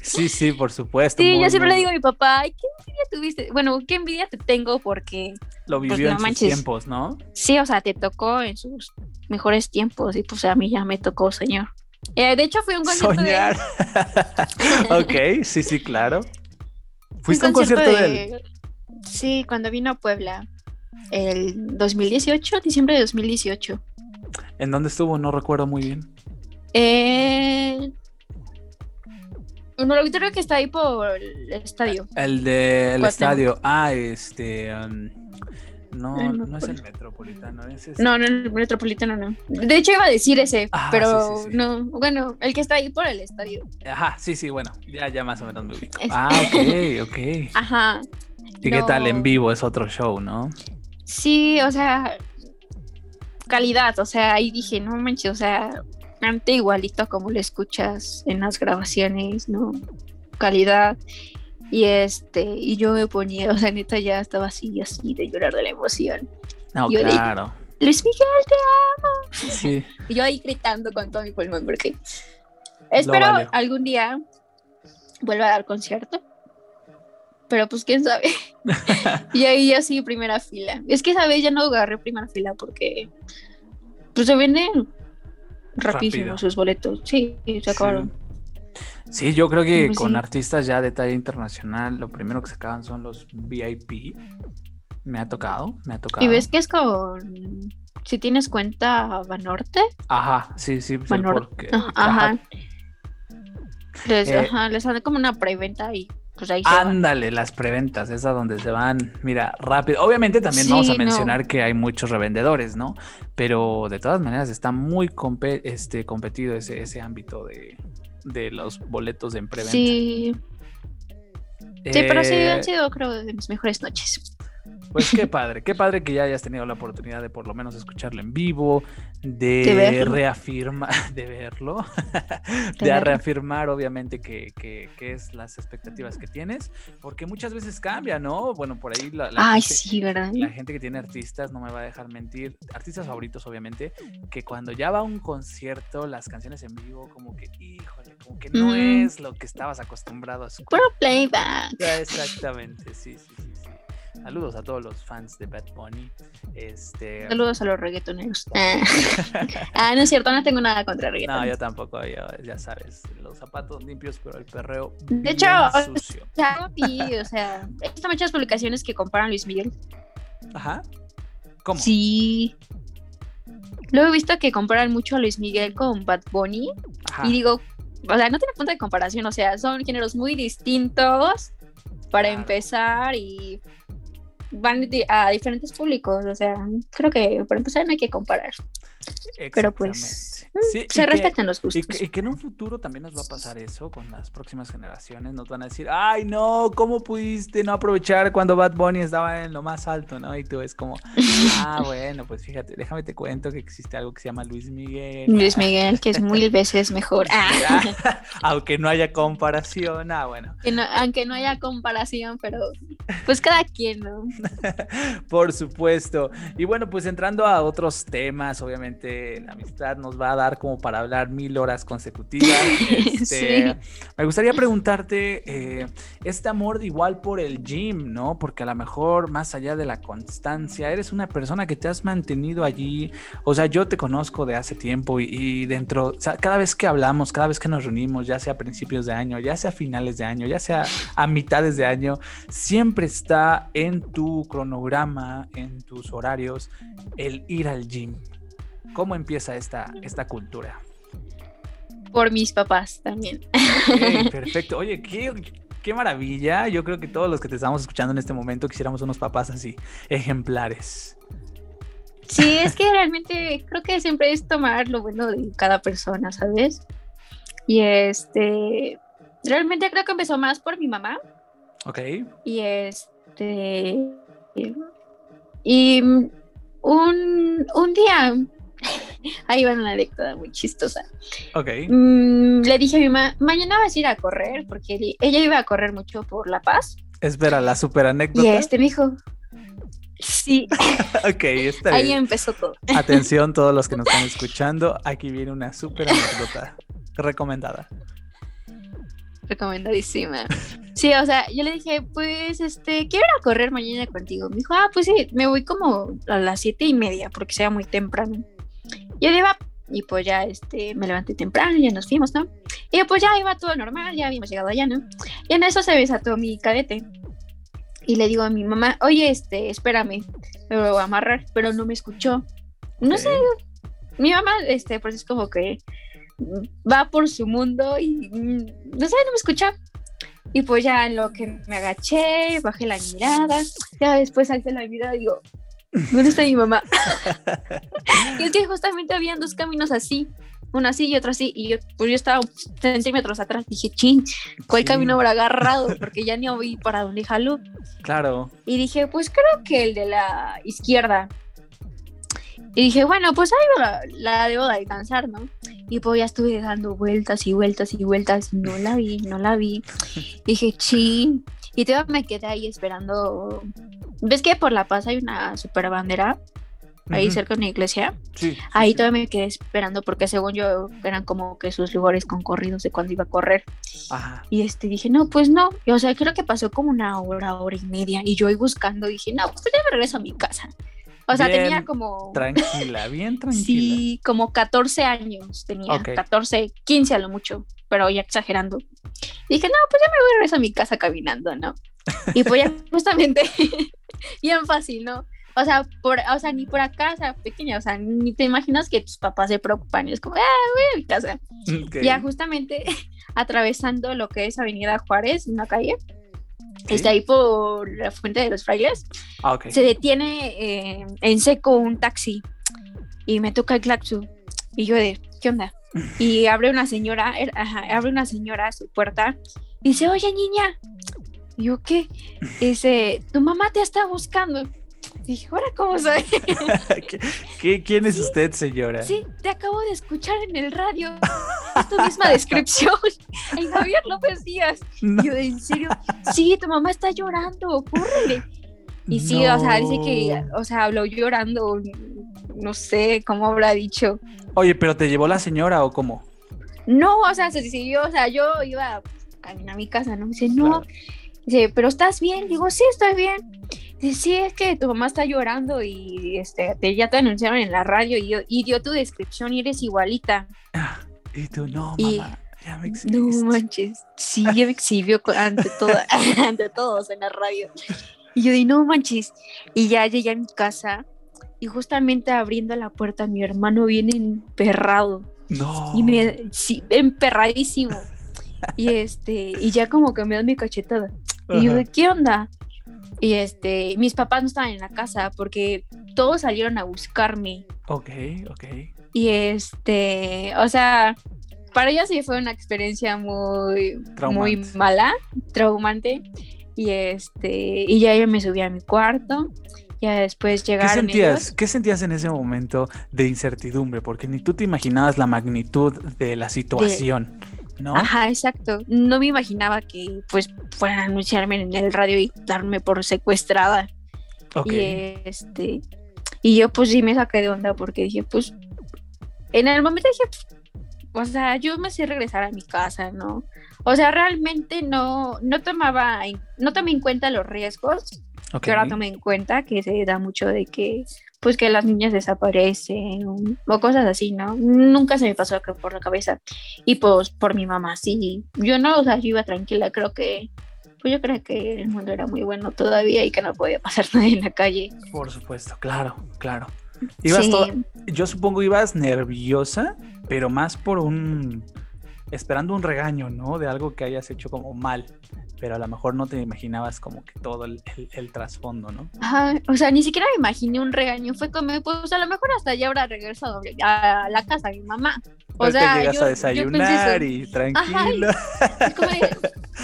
sí, sí, por supuesto. Sí, muy, yo siempre muy- le digo a mi papá, ay, ¿qué envidia tuviste? Bueno, ¿qué envidia te tengo? Porque Lo pues, vivió no en sus manches. tiempos, ¿no? sí, o sea, te tocó en sus mejores tiempos y pues a mí ya me tocó, señor. Eh, de hecho, fui a un concierto Soñar. de ok, sí, sí, claro. ¿Fuiste a un concierto de él? Sí, cuando vino a Puebla, el 2018, diciembre de 2018. ¿En dónde estuvo? No recuerdo muy bien. Eh... Un auditorio que está ahí por el estadio. El del Cuauhtémoc. estadio. Ah, este. um, no, no no es el metropolitano, ese es. No, no, el metropolitano no. De hecho iba a decir ese, Ah, pero sí, sí, sí. no. Bueno, el que está ahí por el estadio. Ajá, sí, sí, bueno, ya, ya más o menos me ubico. Ah, ok, ok. Ajá. ¿Y qué tal en vivo? Es otro show, ¿no? Sí, o sea, calidad, o sea, ahí dije, no manches, o sea, canta igualito como lo escuchas en las grabaciones, ¿no? Calidad. Y este, y yo me ponía, o sea, neta ya estaba así, así de llorar de la emoción. No, Yo claro. Luis Miguel, Sí. y yo ahí gritando con todo mi pulmón, porque espero algún día vuelva a dar concierto. Pero pues quién sabe. y ahí así primera fila. Es que esa vez ya no agarré primera fila porque pues se venden rapidísimo Rápido. sus boletos. Sí, se acabaron. Sí, yo creo que Pues con sí. artistas ya de talla internacional, lo primero que se acaban son los VIP. Me ha tocado, me ha tocado. Y ves que es con si tienes cuenta Banorte, Ajá, sí, sí, sí, Banor- porque- ajá, ajá. Les, Eh, ajá, les sale como una preventa y pues ahí. Ándale, las preventas, esas donde se van, mira, rápido. Obviamente también vamos a no. mencionar que hay muchos revendedores, ¿no? Pero de todas maneras está muy este, competido ese, ese ámbito de, de los boletos en preventa. Sí, sí, pero sí Eh, han sido creo de mis mejores noches. Pues qué padre, qué padre que ya hayas tenido la oportunidad de por lo menos escucharlo en vivo, de, reafirmar, de verlo, de, reafirmar obviamente que, que, que es las expectativas que tienes, porque muchas veces cambia, ¿no? Bueno, por ahí la, la Ay, gente- sí, ¿verdad? la gente que tiene artistas, no me va a dejar mentir, artistas favoritos obviamente, que cuando ya va a un concierto, las canciones en vivo, como que, híjole, como que no Mm. es lo que estabas acostumbrado a escuchar. Puro playback. Ya, Exactamente, sí, sí, sí, sí. Saludos a todos los fans de Bad Bunny. Este. Saludos a los reggaetoneros. Ah. Ah, no es cierto, no tengo nada contra reggaeton. No, yo tampoco, yo, ya sabes, los zapatos limpios, pero el perreo. De hecho, sucio. O sea, vi, o sea, he visto muchas publicaciones que comparan a Luis Miguel. Ajá. ¿Cómo? Sí. Luego he visto que comparan mucho a Luis Miguel con Bad Bunny. Ajá. Y digo, o sea, no tiene punto de comparación. O sea, son géneros muy distintos para Claro. empezar y van a diferentes públicos. O sea, creo que para empezar no hay que comparar. pero pues se respetan los gustos. Y que, en un futuro también nos va a pasar eso con las próximas generaciones. Nos van a decir, ay, no, ¿cómo pudiste no aprovechar cuando Bad Bunny estaba en lo más alto, no? Y tú es como, ah, bueno, pues fíjate, déjame te cuento que existe algo que se llama Luis Miguel. Luis Miguel, que es mil veces mejor. aunque no haya comparación, ah, bueno. aunque no haya comparación, pero pues cada quien, ¿no? Por supuesto. Y bueno, pues entrando a otros temas, obviamente la amistad nos va a dar como para hablar mil horas consecutivas. Este, me gustaría preguntarte, eh, este amor igual por el gym, ¿no? Porque a lo mejor más allá de la constancia, eres una persona que te has mantenido allí. O sea, yo te conozco de hace tiempo y, dentro, o sea, cada vez que hablamos, cada vez que nos reunimos, ya sea a principios de año, ya sea a finales de año, ya sea a mitades de año, siempre está en tu cronograma, en tus horarios, el ir al gym. ¿Cómo empieza esta, esta cultura? Por mis papás también. perfecto. Oye, qué, qué maravilla. Yo creo que todos los que te estamos escuchando en este momento quisiéramos unos papás así, ejemplares. Sí, es que realmente creo que siempre es tomar lo bueno de cada persona, ¿sabes? Y este, realmente creo que empezó más por mi mamá. Ok. Y este, y un, un día, ahí va una anécdota muy chistosa. Ok. Mm, le dije a mi mamá, mañana vas a ir a correr, porque ella iba a correr mucho por La Paz. Espera, la super anécdota. Y este me dijo, sí. ok, está bien. Ahí empezó todo. Atención todos los que nos están escuchando, aquí viene una super anécdota recomendada. Recomendadísima. Sí, o sea, yo le dije, pues, este, quiero ir a correr mañana contigo. Me dijo, ah, pues sí, me voy como a las siete y media, porque sea muy temprano. Yo iba, y pues ya, este, me levanté temprano, ya nos fuimos, ¿no? Y pues ya iba todo normal, ya habíamos llegado allá, ¿no? Y en eso se desató mi cadete. Y le digo a mi mamá, oye, este, espérame, me voy a amarrar, pero no me escuchó. No sé, mi mamá, este, pues es como que va por su mundo y mm, no sé, no me escucha. Y pues ya en lo que me agaché, bajé la mirada, ya después alcé la mirada y digo, ¿dónde está mi mamá? y es que justamente habían dos caminos así, uno así y otro así, y yo, pues yo estaba centímetros atrás, dije, chin, ¿cuál camino habrá agarrado? Porque ya ni oí para dónde jaló. Claro. Y dije, pues creo que el de la izquierda. Y dije, bueno, pues ahí la, la debo de alcanzar, ¿no? Y pues ya estuve dando vueltas y vueltas y vueltas no la vi, no la vi. Dije, chin. Y todavía me quedé ahí esperando. ¿Ves que por La Paz hay una super bandera? Ahí cerca de una iglesia. Sí, ahí todavía me quedé esperando porque según yo eran como que sus lugares concorridos de cuando iba a correr. Ajá. Y este dije, no, pues no. Y, o sea, creo que pasó como una hora, hora y media. Y yo ahí buscando dije, no, pues ya me regreso a mi casa. O sea, tenía como... Tranquila, bien tranquila. Sí, como 14 años tenía, 14, 15 a lo mucho, pero ya exagerando. dije, no, pues ya me voy a regresar a mi casa caminando, ¿no? Y pues ya justamente, bien fácil, ¿no? O sea, por, o sea, ni por acá, o sea, pequeña, o sea, ni te imaginas que tus papás se preocupan y es como, ah, voy a mi casa. Ya justamente atravesando lo que es Avenida Juárez, una calle, está ahí por la Fuente de los Frailes, ah, se detiene eh, en seco un taxi y me toca el claxon. Y yo de, ¿qué onda? Y abre una señora, er, abre una señora a su puerta y dice, oye niña. Y yo, ¿qué? dice, tu mamá te está buscando. Dije, ¿ahora cómo soy? ¿Qué, quién es usted, señora? Sí, te acabo de escuchar en el radio. Es tu misma descripción. El Javier López Díaz. Yo, ¿en serio? Sí, tu mamá está llorando, córrele. Y sí, o sea, dice que, o sea, habló llorando, no sé cómo habrá dicho. Oye, pero ¿te llevó la señora o cómo? No, o sea, se decidió, o sea, yo iba a caminar a mi casa, ¿no? Dice, no. Dice, ¿pero estás bien? Digo, sí, estoy bien sí, es que tu mamá está llorando y este, te, ya te anunciaron en la radio y, y dio tu descripción y eres igualita. y tú, no, mamá, ya me No manches, sí, ya me exhibió ante, ante todos en la radio. Y yo di, no manches. Y ya llegué a mi casa y justamente abriendo la puerta mi hermano viene emperrado. No. Y me, sí, emperradísimo. y este, y ya como que me da mi cachetada. Y yo, ¿qué onda? Y este, mis papás no estaban en la casa porque todos salieron a buscarme. Ok, ok. Y este, o sea, para ella sí fue una experiencia muy, muy mala, traumante. Y este, y ya yo me subí a mi cuarto. Ya después llegaron. ¿Qué sentías, ¿Qué sentías en ese momento de incertidumbre? Porque ni tú te imaginabas la magnitud de la situación. ¿No? Ajá, exacto. No me imaginaba que pues fueran a anunciarme en el radio y darme por secuestrada. Y este y yo pues sí me saqué de onda porque dije, pues en el momento dije, o sea, yo me sé regresar a mi casa, ¿no? O sea, realmente no, no tomaba, no tomé en cuenta los riesgos, que ahora tomé en cuenta que se da mucho de que, pues que las niñas desaparecen o, cosas así, ¿no? Nunca se me pasó por la cabeza. Y pues por mi mamá, sí. Yo no, o sea, yo iba tranquila, creo que, pues yo creo que el mundo era muy bueno todavía y que no podía pasar nada en la calle. Por supuesto, claro, claro. Ibas yo supongo ibas nerviosa, pero más por un esperando un regaño, ¿no? De algo que hayas hecho como mal, pero a lo mejor no te imaginabas como que todo el, trasfondo, ¿no? Ajá, o sea, ni siquiera me imaginé un regaño, fue como, pues a lo mejor hasta ya habrá regresado a la casa de mi mamá. O sea, llegas a desayunar y tranquilo.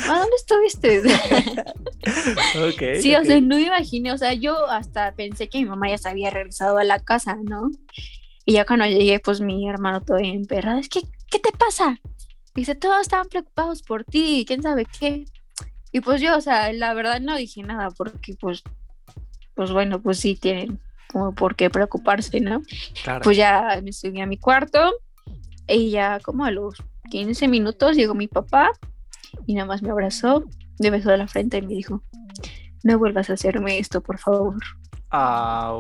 ¿A dónde estuviste? ok. Sí, o sea, no me imaginé, o sea, yo hasta pensé que mi mamá ya se había regresado a la casa, ¿no? Y ya cuando llegué, pues mi hermano todavía emperrado, es que, ¿qué te pasa? Dice, todos estaban preocupados por ti, quién sabe qué. Y pues yo, o sea, la verdad no dije nada porque pues, pues bueno, pues sí tienen como por qué preocuparse, ¿no? Pues ya me subí a mi cuarto y ya como a los 15 minutos llegó mi papá y nada más me abrazó, me besó de la frente y me dijo, no vuelvas a hacerme esto, por favor. Ah,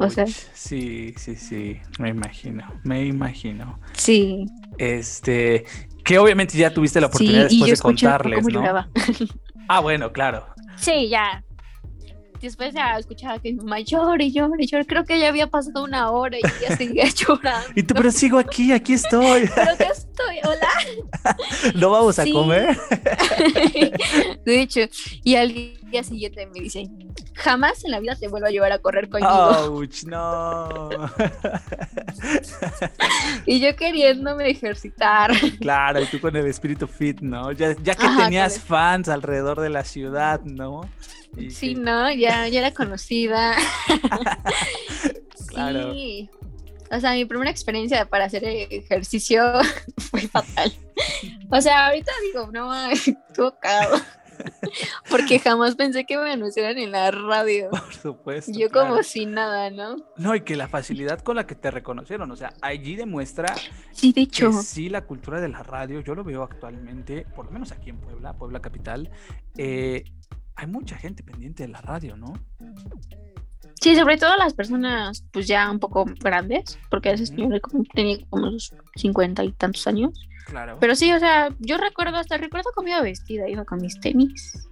sí, sí, sí, me imagino, me imagino. Sí. Este, que obviamente ya tuviste la oportunidad después de contarles, ¿no? ah, bueno, claro. Sí, ya, después ya escuchaba que mi mamá llora y llora y llora. Creo que ya había pasado una hora y ya seguía llorando. Y tú, pero sigo aquí, aquí estoy. pero que estoy, hola. ¿No vamos a comer? de hecho, y al día siguiente me dice, jamás en la vida te vuelvo a llevar a correr conmigo. ¡Auch! No. y yo queriéndome ejercitar. Claro, y tú con el espíritu fit, ¿no? Ya, ya que tenías fans alrededor de la ciudad, ¿no? sí, no, ya, ya era conocida. claro. Sí. O sea, mi primera experiencia para hacer ejercicio fue fatal. O sea, ahorita digo, no, estuvo Porque jamás pensé que me anunciaran en la radio. Por supuesto. Yo como sin nada, ¿no? No, y que la facilidad con la que te reconocieron, o sea, allí demuestra sí, de hecho. sí la cultura de la radio, yo lo veo actualmente, por lo menos aquí en Puebla, Puebla Capital, eh, hay mucha gente pendiente de la radio, ¿no? Sí, sobre todo las personas pues ya un poco grandes, porque a veces yo tenía como unos cincuenta y tantos años. Claro. Pero sí, o sea, yo recuerdo, hasta recuerdo cómo iba vestida, iba con mis tenis,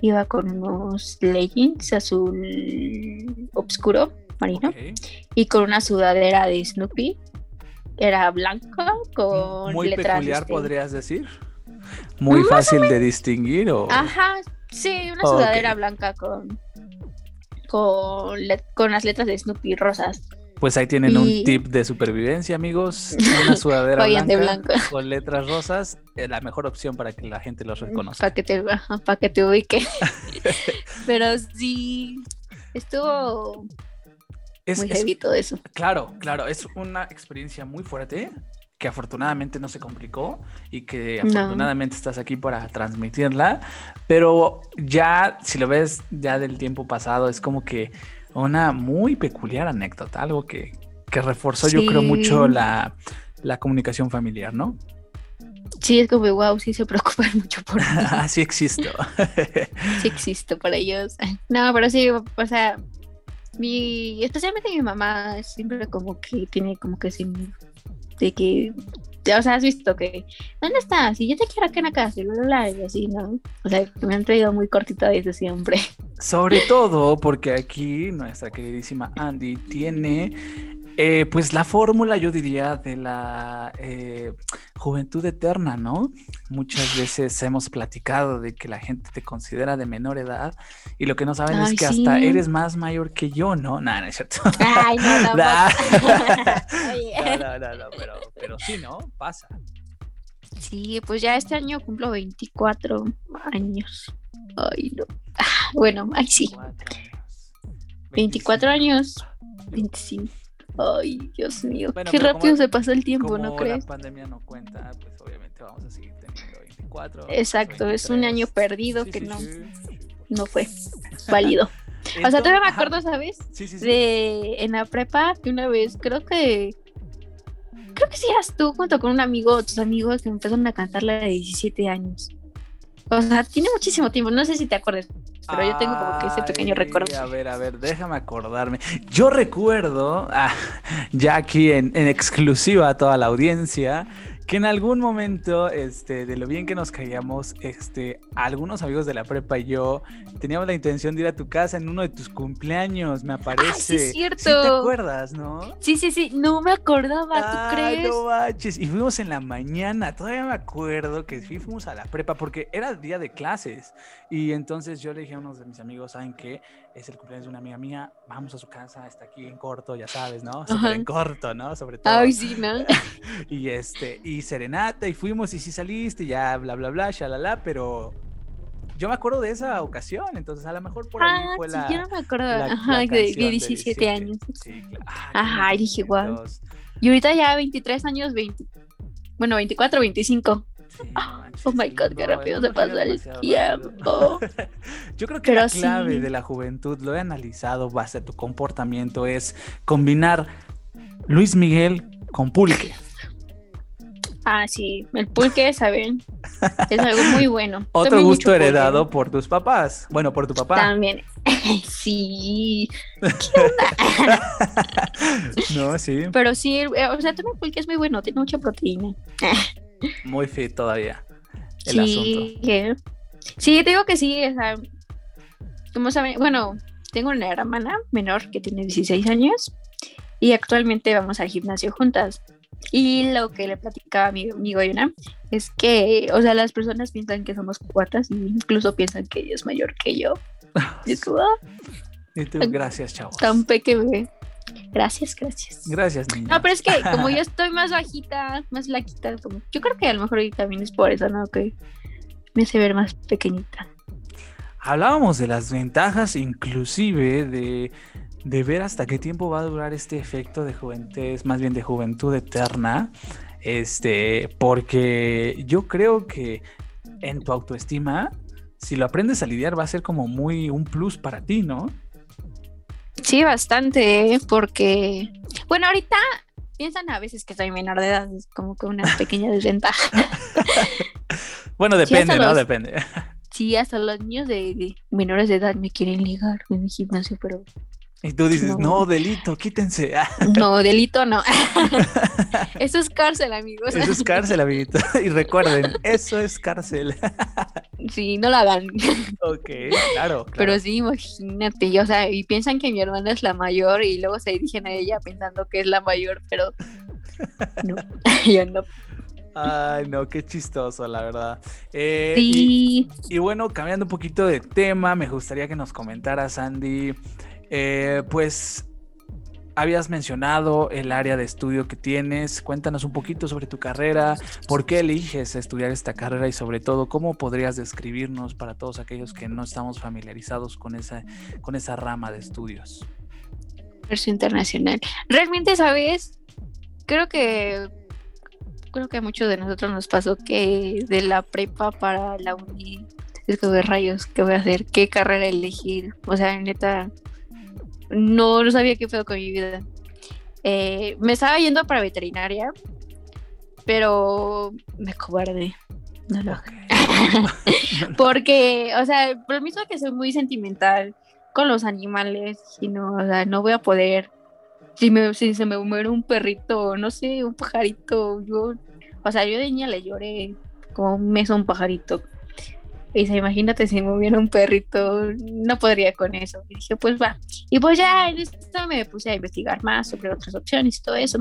iba con unos leggings azul obscuro, marino, y con una sudadera de Snoopy, era blanca, con Muy letras. peculiar, este podrías decir. Muy fácil de distinguir o... Ajá, Sí, una sudadera blanca con, con, con las letras de Snoopy rosas. Pues ahí tienen un tip de supervivencia, amigos. Una sudadera blanca con letras rosas, es la mejor opción para que la gente los reconozca. Para que te, para que te ubique. Pero sí, estuvo es, muy heavy todo eso. Claro, claro, es una experiencia muy fuerte que afortunadamente no se complicó y que afortunadamente estás aquí para transmitirla, pero ya si lo ves ya del tiempo pasado es como que una muy peculiar anécdota, algo que, reforzó yo creo mucho la, comunicación familiar, ¿no? Sí, es como, wow, sí se preocupan mucho por mí. Sí existo. sí existo para ellos. No, pero sí, o sea, mi, especialmente mi mamá siempre como que tiene como que sí de que, o sea, has visto que, ¿dónde estás? Y yo te quiero acá en la casa, y así, ¿no? O sea, me han traído muy cortita desde siempre. Sobre todo porque aquí nuestra queridísima Andy tiene Eh, pues la fórmula, yo diría, de la eh, juventud eterna, ¿no? Muchas veces hemos platicado de que la gente te considera de menor edad y lo que no saben es que hasta eres más mayor que yo, ¿no? Nada, no es cierto. Ay, no, no, no, no, no, pero, pero sí, ¿no? Pasa. Sí, pues ya este año cumplo 24 años. Ay, no. Ah, bueno, ay, sí. 24 años. 25. Ay, Dios mío. Qué rápido se pasó el tiempo, ¿no crees? la pandemia no cuenta, pues obviamente vamos a seguir teniendo 24. Exacto, es un año perdido que no, no fue válido. o sea, todavía me acuerdo, ¿sabes? Sí, sí, de en la prepa que una vez, creo que creo que sí eras tú junto con un amigo, tus amigos que empezaron a cantar la de 17 años. O sea, tiene muchísimo tiempo, no sé si te acuerdas, pero yo tengo como que ese pequeño recuerdo. A ver, a ver, déjame acordarme. Yo recuerdo, ah, ya aquí en, en exclusiva a toda la audiencia, que en algún momento, este, de lo bien que nos caíamos, este, algunos amigos de la prepa y yo teníamos la intención de ir a tu casa en uno de tus cumpleaños, me aparece. sí, es cierto. ¿Sí te acuerdas, ¿no? Sí, sí, sí, no me acordaba, ¿tú ah, crees? No manches. Y fuimos en la mañana, todavía me acuerdo que sí fuimos a la prepa porque era el día de clases. Y entonces yo le dije a unos de mis amigos, ¿saben qué? Es el cumpleaños de una amiga mía, vamos a su casa, está aquí en corto, ya sabes, ¿no? Súper en corto, ¿no? Sobre todo. Ay, sí, ¿no? y este, y serenata, y fuimos, y sí saliste, ya, bla, bla, bla, shalala, pero yo me acuerdo de esa ocasión, entonces a lo mejor por ahí ah, fue sí, la. yo no me acuerdo, la- ajá, la de, canción de de 17 años. Sí, claro. Ay, Ajá, y dije, guau. bonitos. Y ahorita ya 23 años, 20, bueno, 24, 25. Sí, no manches, Oh my god, qué no, rápido se pasa el tiempo. Yo creo que Pero la clave sí. de la juventud, lo he analizado base a tu comportamiento, es combinar Luis Miguel con pulque. Ah, sí, el pulque, ¿saben? Es algo muy bueno. Otro Tomé gusto pulque. heredado por tus papás. Bueno, por tu papá. También. sí, no, sí. pero sí, eh, o sea, tomé pulque es muy bueno, tiene mucha proteína. Muy fit todavía. El asunto. sí, que- sí, te digo que sí, o sea, como saben, bueno, tengo una hermana menor que tiene 16 años y actualmente vamos al gimnasio juntas. Y lo que le platicaba a mi amigo Yuna es que, o sea, las personas piensan que somos cuatas y incluso piensan que ella es mayor que yo. Y es como, "Ah, Y tú, gracias, chavos. tan pequeño. Gracias, gracias. Gracias, niña. No, pero es que como yo estoy más bajita, más flaquita, como, yo creo que a lo mejor también es por eso, ¿no? Que me hace ver más pequeñita. Hablábamos de las ventajas, inclusive de, de ver hasta qué tiempo va a durar este efecto de juventud, más bien de juventud eterna. Este, porque yo creo que en tu autoestima, si lo aprendes a lidiar, va a ser como muy un plus para ti, ¿no? Sí, bastante, ¿eh? porque, bueno, ahorita piensan a veces que soy menor de edad, es como que una pequeña desventaja. Bueno, depende, ¿no? los- Depende. Sí, hasta los niños de, de menores de edad me quieren ligar en el gimnasio, pero Y tú dices, No. no, delito, quítense. No, delito no. Eso es cárcel, amigos. Eso es cárcel, amiguito. Y recuerden, eso es cárcel. Sí, no lo hagan. ok, claro. claro. Pero sí, imagínate, y, o sea, y piensan que mi hermana es la mayor y luego se dirigen a ella pensando que es la mayor, pero no, yo no. Ay, no, qué chistoso, la verdad. Eh, y, Sí, y bueno, cambiando un poquito de tema, me gustaría que nos comentaras, Andy, eh, pues habías mencionado el área de estudio que tienes. Cuéntanos un poquito sobre tu carrera, por qué eliges estudiar esta carrera y sobre todo cómo podrías describirnos para todos aquellos que no estamos familiarizados con esa, con esa rama de estudios. comercio internacional. Realmente, ¿sabes? Creo que creo que a muchos de nosotros nos pasó que de la prepa para la uni es de rayos, ¿qué voy a hacer? ¿Qué carrera elegir? O sea, neta, no, no sabía qué fue con mi vida. Eh, me estaba yendo para veterinaria, pero me cobardé. No lo hagas. Ok. Porque, o sea, por lo mismo que soy muy sentimental con los animales, y no, o sea, no voy a poder. Si, me, si se me muere un perrito, no sé, un pajarito, yo, o sea, yo de niña le lloré como un mes a un pajarito. Y se imagínate si me hubiera un perrito, no podría con eso. Y dije, pues va. Y pues ya en esto me puse a investigar más sobre otras opciones y todo eso.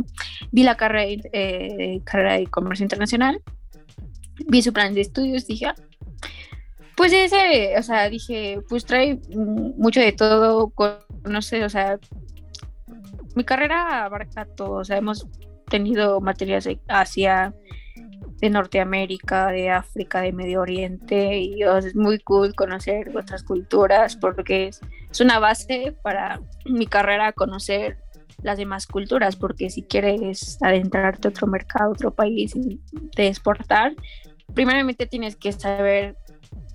Vi la carrera, eh, carrera de comercio internacional, vi su plan de estudios, dije, ah, pues ese, o sea, dije, pues trae mucho de todo, no sé, o sea, mi carrera abarca todo, o sea, hemos tenido materias de Asia, de Norteamérica, de África, de Medio Oriente, y es muy cool conocer otras culturas porque es, una base para mi carrera conocer las demás culturas, porque si quieres adentrarte a otro mercado, otro país, de exportar, primeramente tienes que saber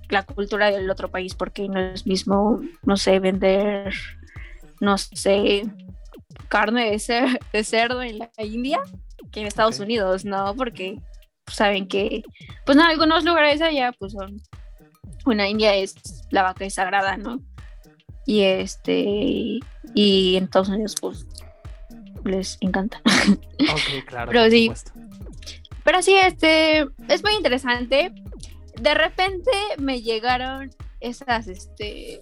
la cultura del otro país, porque no es mismo, no sé, vender, no sé, carne de, de cerdo en la India que en Estados Unidos, ¿no? Porque saben que, pues en algunos lugares allá, pues son, una India es, la vaca es sagrada, ¿no? Y este, y en Estados Unidos, pues, les encanta. Ok, claro. pero sí, pero sí, este, es muy interesante. De repente me llegaron esas, este,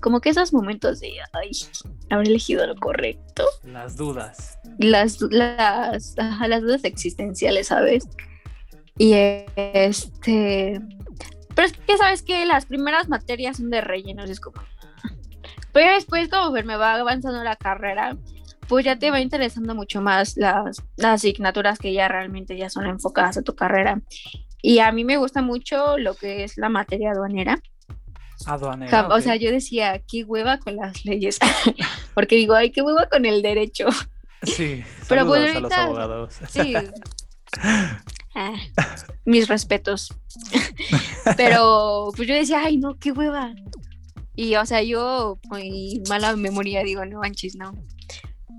como que esos momentos de, ay, habré elegido lo correcto. Las dudas. Las, las, las dudas existenciales, ¿sabes? Y este... Pero es que, ¿sabes que Las primeras materias son de rellenos, es como... Pero después, como me va avanzando la carrera, pues ya te va interesando mucho más las, las asignaturas que ya realmente ya son enfocadas a tu carrera. Y a mí me gusta mucho lo que es la materia aduanera Aduanera. O sea, yo decía, qué hueva con las leyes. Porque digo, ay, qué hueva con el derecho. Sí, pero pues a los abogados. Sí. Ah, mis respetos. pero pues yo decía, ay, no, qué hueva. Y o sea, yo muy mala memoria digo, no manches, no.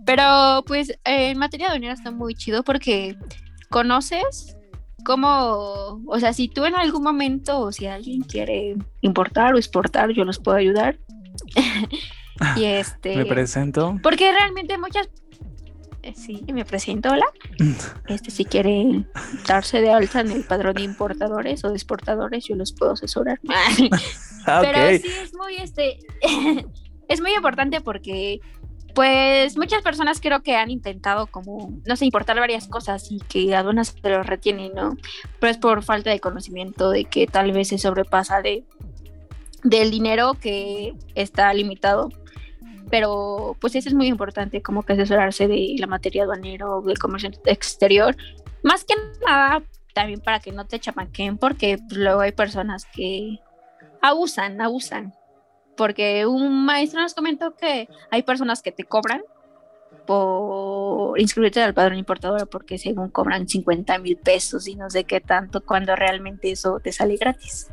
Pero pues en materia aduanera está muy chido porque conoces cómo, o sea, si tú en algún momento o si alguien quiere importar o exportar, yo los puedo ayudar. y este. Me presento. Porque realmente muchas. Eh, sí, me presento, hola. Este, si quiere darse de alta en el padrón de importadores o de exportadores, yo los puedo asesorar. Ah, Pero sí es muy, este, es muy importante porque pues muchas personas creo que han intentado como, no sé, importar varias cosas y que aduanas se lo retienen, ¿no? Pero es por falta de conocimiento de que tal vez se sobrepasa de del dinero que está limitado. Pero pues eso es muy importante, como que asesorarse de la materia aduanera o del comercio exterior. Más que nada, también para que no te chapanquen, porque pues, luego hay personas que abusan, abusan porque un maestro nos comentó que hay personas que te cobran por inscribirte al padrón importador porque según cobran 50 mil pesos y no sé qué tanto cuando realmente eso te sale gratis.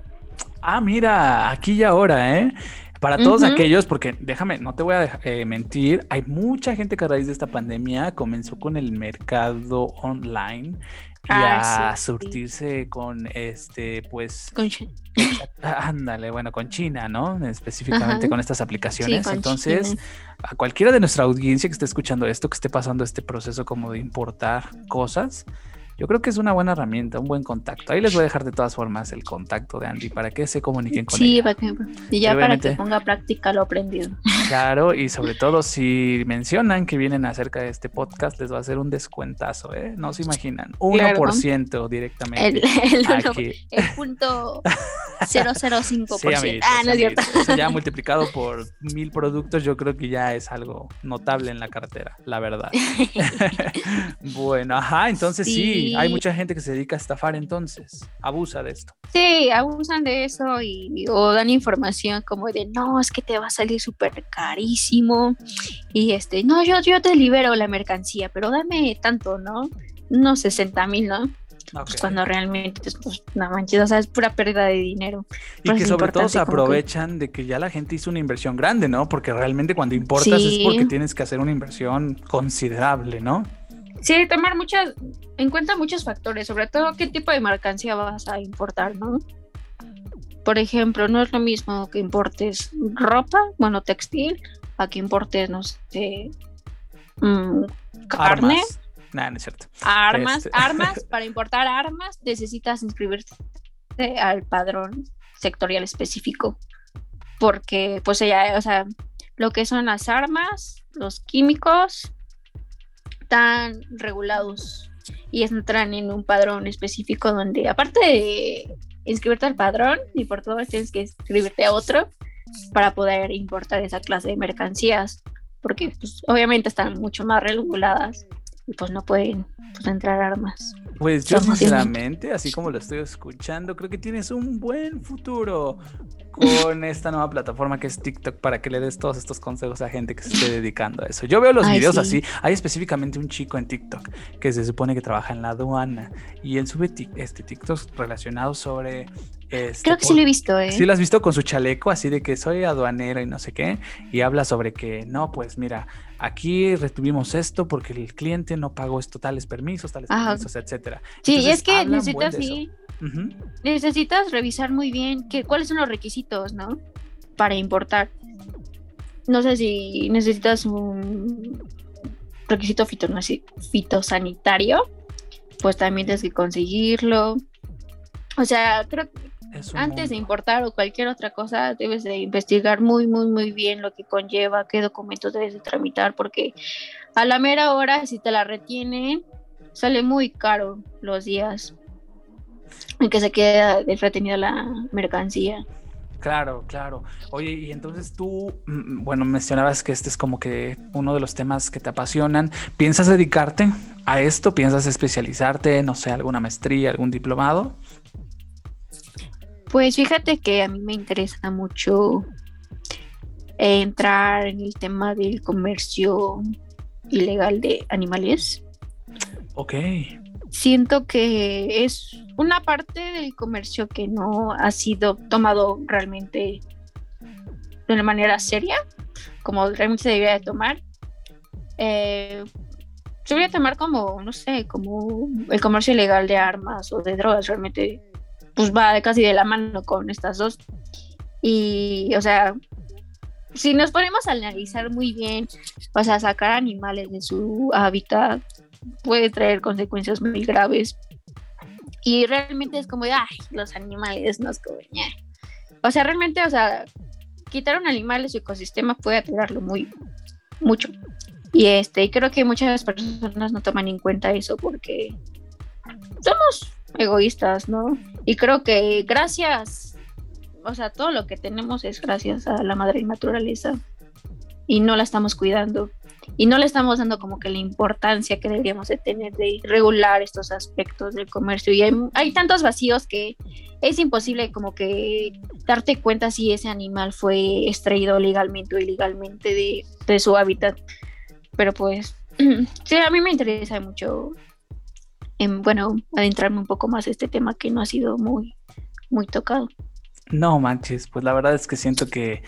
Ah, mira, aquí y ahora, ¿eh? Para todos aquellos, porque déjame, no te voy a eh, mentir, hay mucha gente que a raíz de esta pandemia comenzó con el mercado online y ah, a surtirse con este, pues. Con Ándale, bueno, con China, ¿no? Específicamente con estas aplicaciones. Entonces, a cualquiera de nuestra audiencia que esté escuchando esto, que esté pasando este proceso como de importar cosas, yo creo que es una buena herramienta, un buen contacto. Ahí les voy a dejar de todas formas el contacto de Andy para que se comuniquen con sí, ella. Sí, y ya para que ponga práctica lo aprendido. Claro, y sobre todo si mencionan que vienen acerca de este podcast, les va a hacer un descuentazo, ¿eh? No se imaginan. 1% directamente. El, el, el punto 005%. ah, no es cierto. ya multiplicado por mil productos, yo creo que ya es algo notable en la cartera, la verdad. bueno, ajá, entonces sí hay mucha gente que se dedica a estafar entonces, abusa de esto. Sí, abusan de eso y o dan información como de no, es que te va a salir súper carísimo y este, no, yo, yo te libero la mercancía, pero dame tanto, ¿no? Unos 60 mil, ¿no? Pues cuando realmente es pues, una manchita, o sea, es pura pérdida de dinero. Y que sobre todo se aprovechan de que ya la gente hizo una inversión grande, ¿no? Porque realmente cuando importas es porque tienes que hacer una inversión considerable, ¿no? Sí, tomar muchas, en cuenta muchos factores, sobre todo qué tipo de mercancía vas a importar, ¿no? Por ejemplo, no es lo mismo que importes ropa, bueno, textil, a que importes, no sé, mm, carne. Armas. no es cierto. Armas, este. armas, para importar armas necesitas inscribirte inscribirte al padrón sectorial específico, porque pues ya, o sea, lo que son las armas, los químicos, están regulados y entran en un padrón específico donde aparte de inscribirte al padrón y por todo tienes que inscribirte a otro para poder importar esa clase de mercancías porque pues, obviamente están mucho más reguladas y pues no pueden pues, entrar armas. Pues yo sinceramente, así como lo estoy escuchando, creo que tienes un buen futuro con esta nueva plataforma que es TikTok para que le des todos estos consejos a gente que se esté dedicando a eso. Yo veo los videos así. Hay específicamente un chico en TikTok que se supone que trabaja en la aduana y él sube este TikToks relacionados sobre este, Creo que sí lo he visto, ¿eh? Sí lo has visto con su chaleco, así de que soy aduanero y no sé qué, y habla sobre que, no, pues mira, aquí retuvimos esto porque el cliente no pagó esto, tales permisos, tales permisos, etcétera. Sí, y es que necesitas, revisar muy bien que, cuáles son los requisitos, ¿no? Para importar. No sé si necesitas un requisito fitosanitario, pues también tienes que conseguirlo. O sea, creo que antes de importar o cualquier otra cosa, debes de investigar muy, muy, muy bien lo que conlleva, qué documentos debes de tramitar, porque a la mera hora, si te la retienen, sale muy caro los días en que se queda retenida la mercancía. Claro, claro. Oye, y entonces tú, mm, bueno, mencionabas que este es como que uno de los temas que te apasionan. ¿Piensas dedicarte a esto? ¿Piensas especializarte, no sé, alguna maestría, algún diplomado? Pues fíjate que a mí me interesa mucho entrar en el tema del comercio ilegal de animales. Ok. Siento que es una parte del comercio que no ha sido tomado realmente de una manera seria, como realmente se debería de tomar. Eh, se debería tomar como, no sé, como el comercio ilegal de armas o de drogas, realmente pues va casi de la mano con estas dos. Y, o sea, si nos ponemos a analizar muy bien, o sea, sacar animales de su hábitat puede traer consecuencias muy graves. Y realmente es como, ay, los animales nos comen. O sea, realmente, o sea, quitar un animal de su ecosistema puede alterarlo muy, mucho. Y este, y creo que muchas personas no toman en cuenta eso porque somos egoístas, ¿no? Y creo que gracias, o sea, todo lo que tenemos es gracias a la madre naturaleza y no la estamos cuidando y no le estamos dando como que la importancia que deberíamos de tener de regular estos aspectos del comercio y hay, tantos vacíos que es imposible como que darte cuenta si ese animal fue extraído legalmente o ilegalmente de, de su hábitat pero pues sí a mí me interesa mucho en, bueno, adentrarme un poco más a este tema que no ha sido muy, muy tocado. No manches, pues la verdad es que siento que,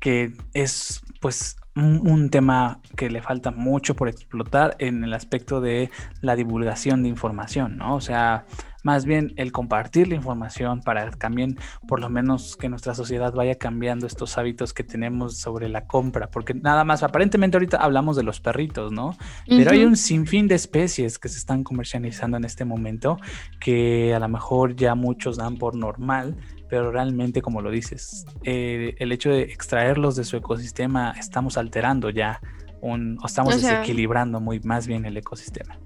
que es pues un, tema que le falta mucho por explotar en el aspecto de la divulgación de información, ¿no? O sea, más bien el compartir la información para también por lo menos que nuestra sociedad vaya cambiando estos hábitos que tenemos sobre la compra, porque nada más, aparentemente ahorita hablamos de los perritos, ¿no? Pero hay un sinfín de especies que se están comercializando en este momento que a lo mejor ya muchos dan por normal, pero realmente, como lo dices, eh, el hecho de extraerlos de su ecosistema, estamos alterando ya un, o estamos desequilibrando muy más bien el ecosistema.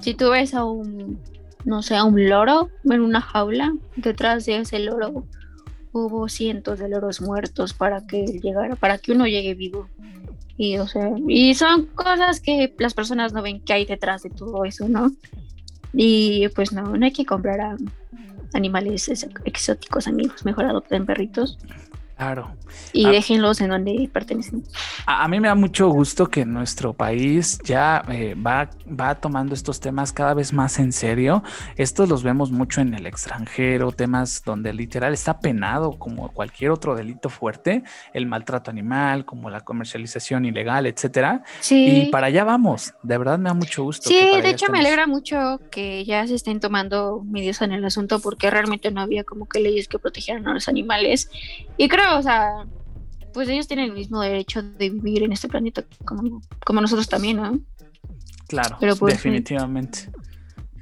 Si tú ves a un, no sé, a un loro en una jaula, detrás de ese loro hubo cientos de loros muertos para que llegara, para que uno llegue vivo. Y, o sea, y son cosas que las personas no ven que hay detrás de todo eso, ¿no? Y pues no, no hay que comprar a animales exóticos, amigos. Mejor adopten perritos. Claro. Y ah. déjenlos en donde pertenecen. A, mí me da mucho gusto que nuestro país ya eh, va, va tomando estos temas cada vez más en serio. Estos los vemos mucho en el extranjero, temas donde literal está penado como cualquier otro delito fuerte, el maltrato animal, como la comercialización ilegal, etcétera. Sí. Y para allá vamos. De verdad me da mucho gusto. Sí, de hecho me alegra mucho que ya se estén tomando medidas en el asunto porque realmente no había como que leyes que protegieran a los animales. Y creo o sea, pues ellos tienen el mismo derecho de vivir en este planeta como, como nosotros también, ¿no? Claro, Pero pues, definitivamente.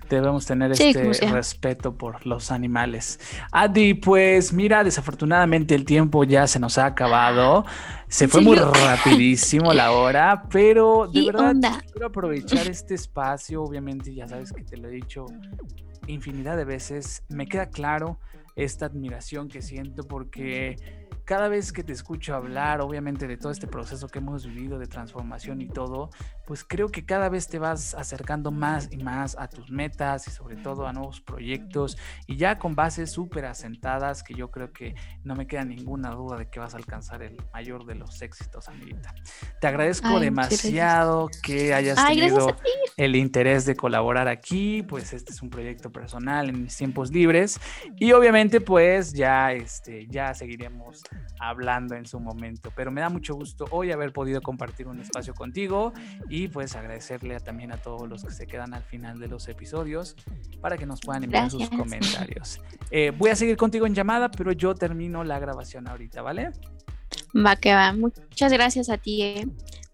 debemos tener este respeto por los animales. Adi, pues mira, desafortunadamente el tiempo ya se nos ha acabado. Se fue muy rapidísimo la hora, pero de verdad quiero aprovechar este espacio. Obviamente, ya sabes que te lo he dicho infinidad de veces. Me queda claro esta admiración que siento porque cada vez que te escucho hablar, obviamente, de todo este proceso que hemos vivido de transformación y todo, pues creo que cada vez te vas acercando más y más a tus metas y sobre todo a nuevos proyectos y ya con bases súper asentadas que yo creo que no me queda ninguna duda de que vas a alcanzar el mayor de los éxitos, amiguita. Te agradezco demasiado que hayas tenido el interés de colaborar aquí, pues este es un proyecto personal en mis tiempos libres y obviamente pues ya, este, ya seguiremos hablando en su momento. Pero me da mucho gusto hoy haber podido compartir un espacio contigo y pues agradecerle también a todos los que se quedan al final de los episodios para que nos puedan enviar sus comentarios. Eh, voy a seguir contigo en llamada, pero yo termino la grabación ahorita, ¿vale? Va que va. Muchas gracias a ti. Eh.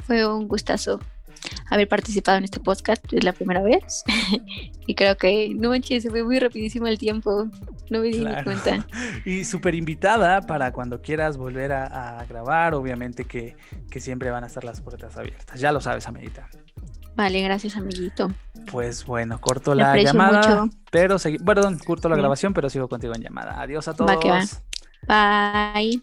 Fue un gustazo haber participado en este podcast, es la primera vez. y creo que, no manches, se fue muy rapidísimo el tiempo, no me di ni cuenta. Y súper invitada para cuando quieras volver a, grabar, obviamente que, siempre van a estar las puertas abiertas, ya lo sabes, amiguita. Vale, gracias, amiguito. Pues bueno, corto la llamada, pero perdón, corto la grabación, pero sigo contigo en llamada. Adiós a todos. Bye.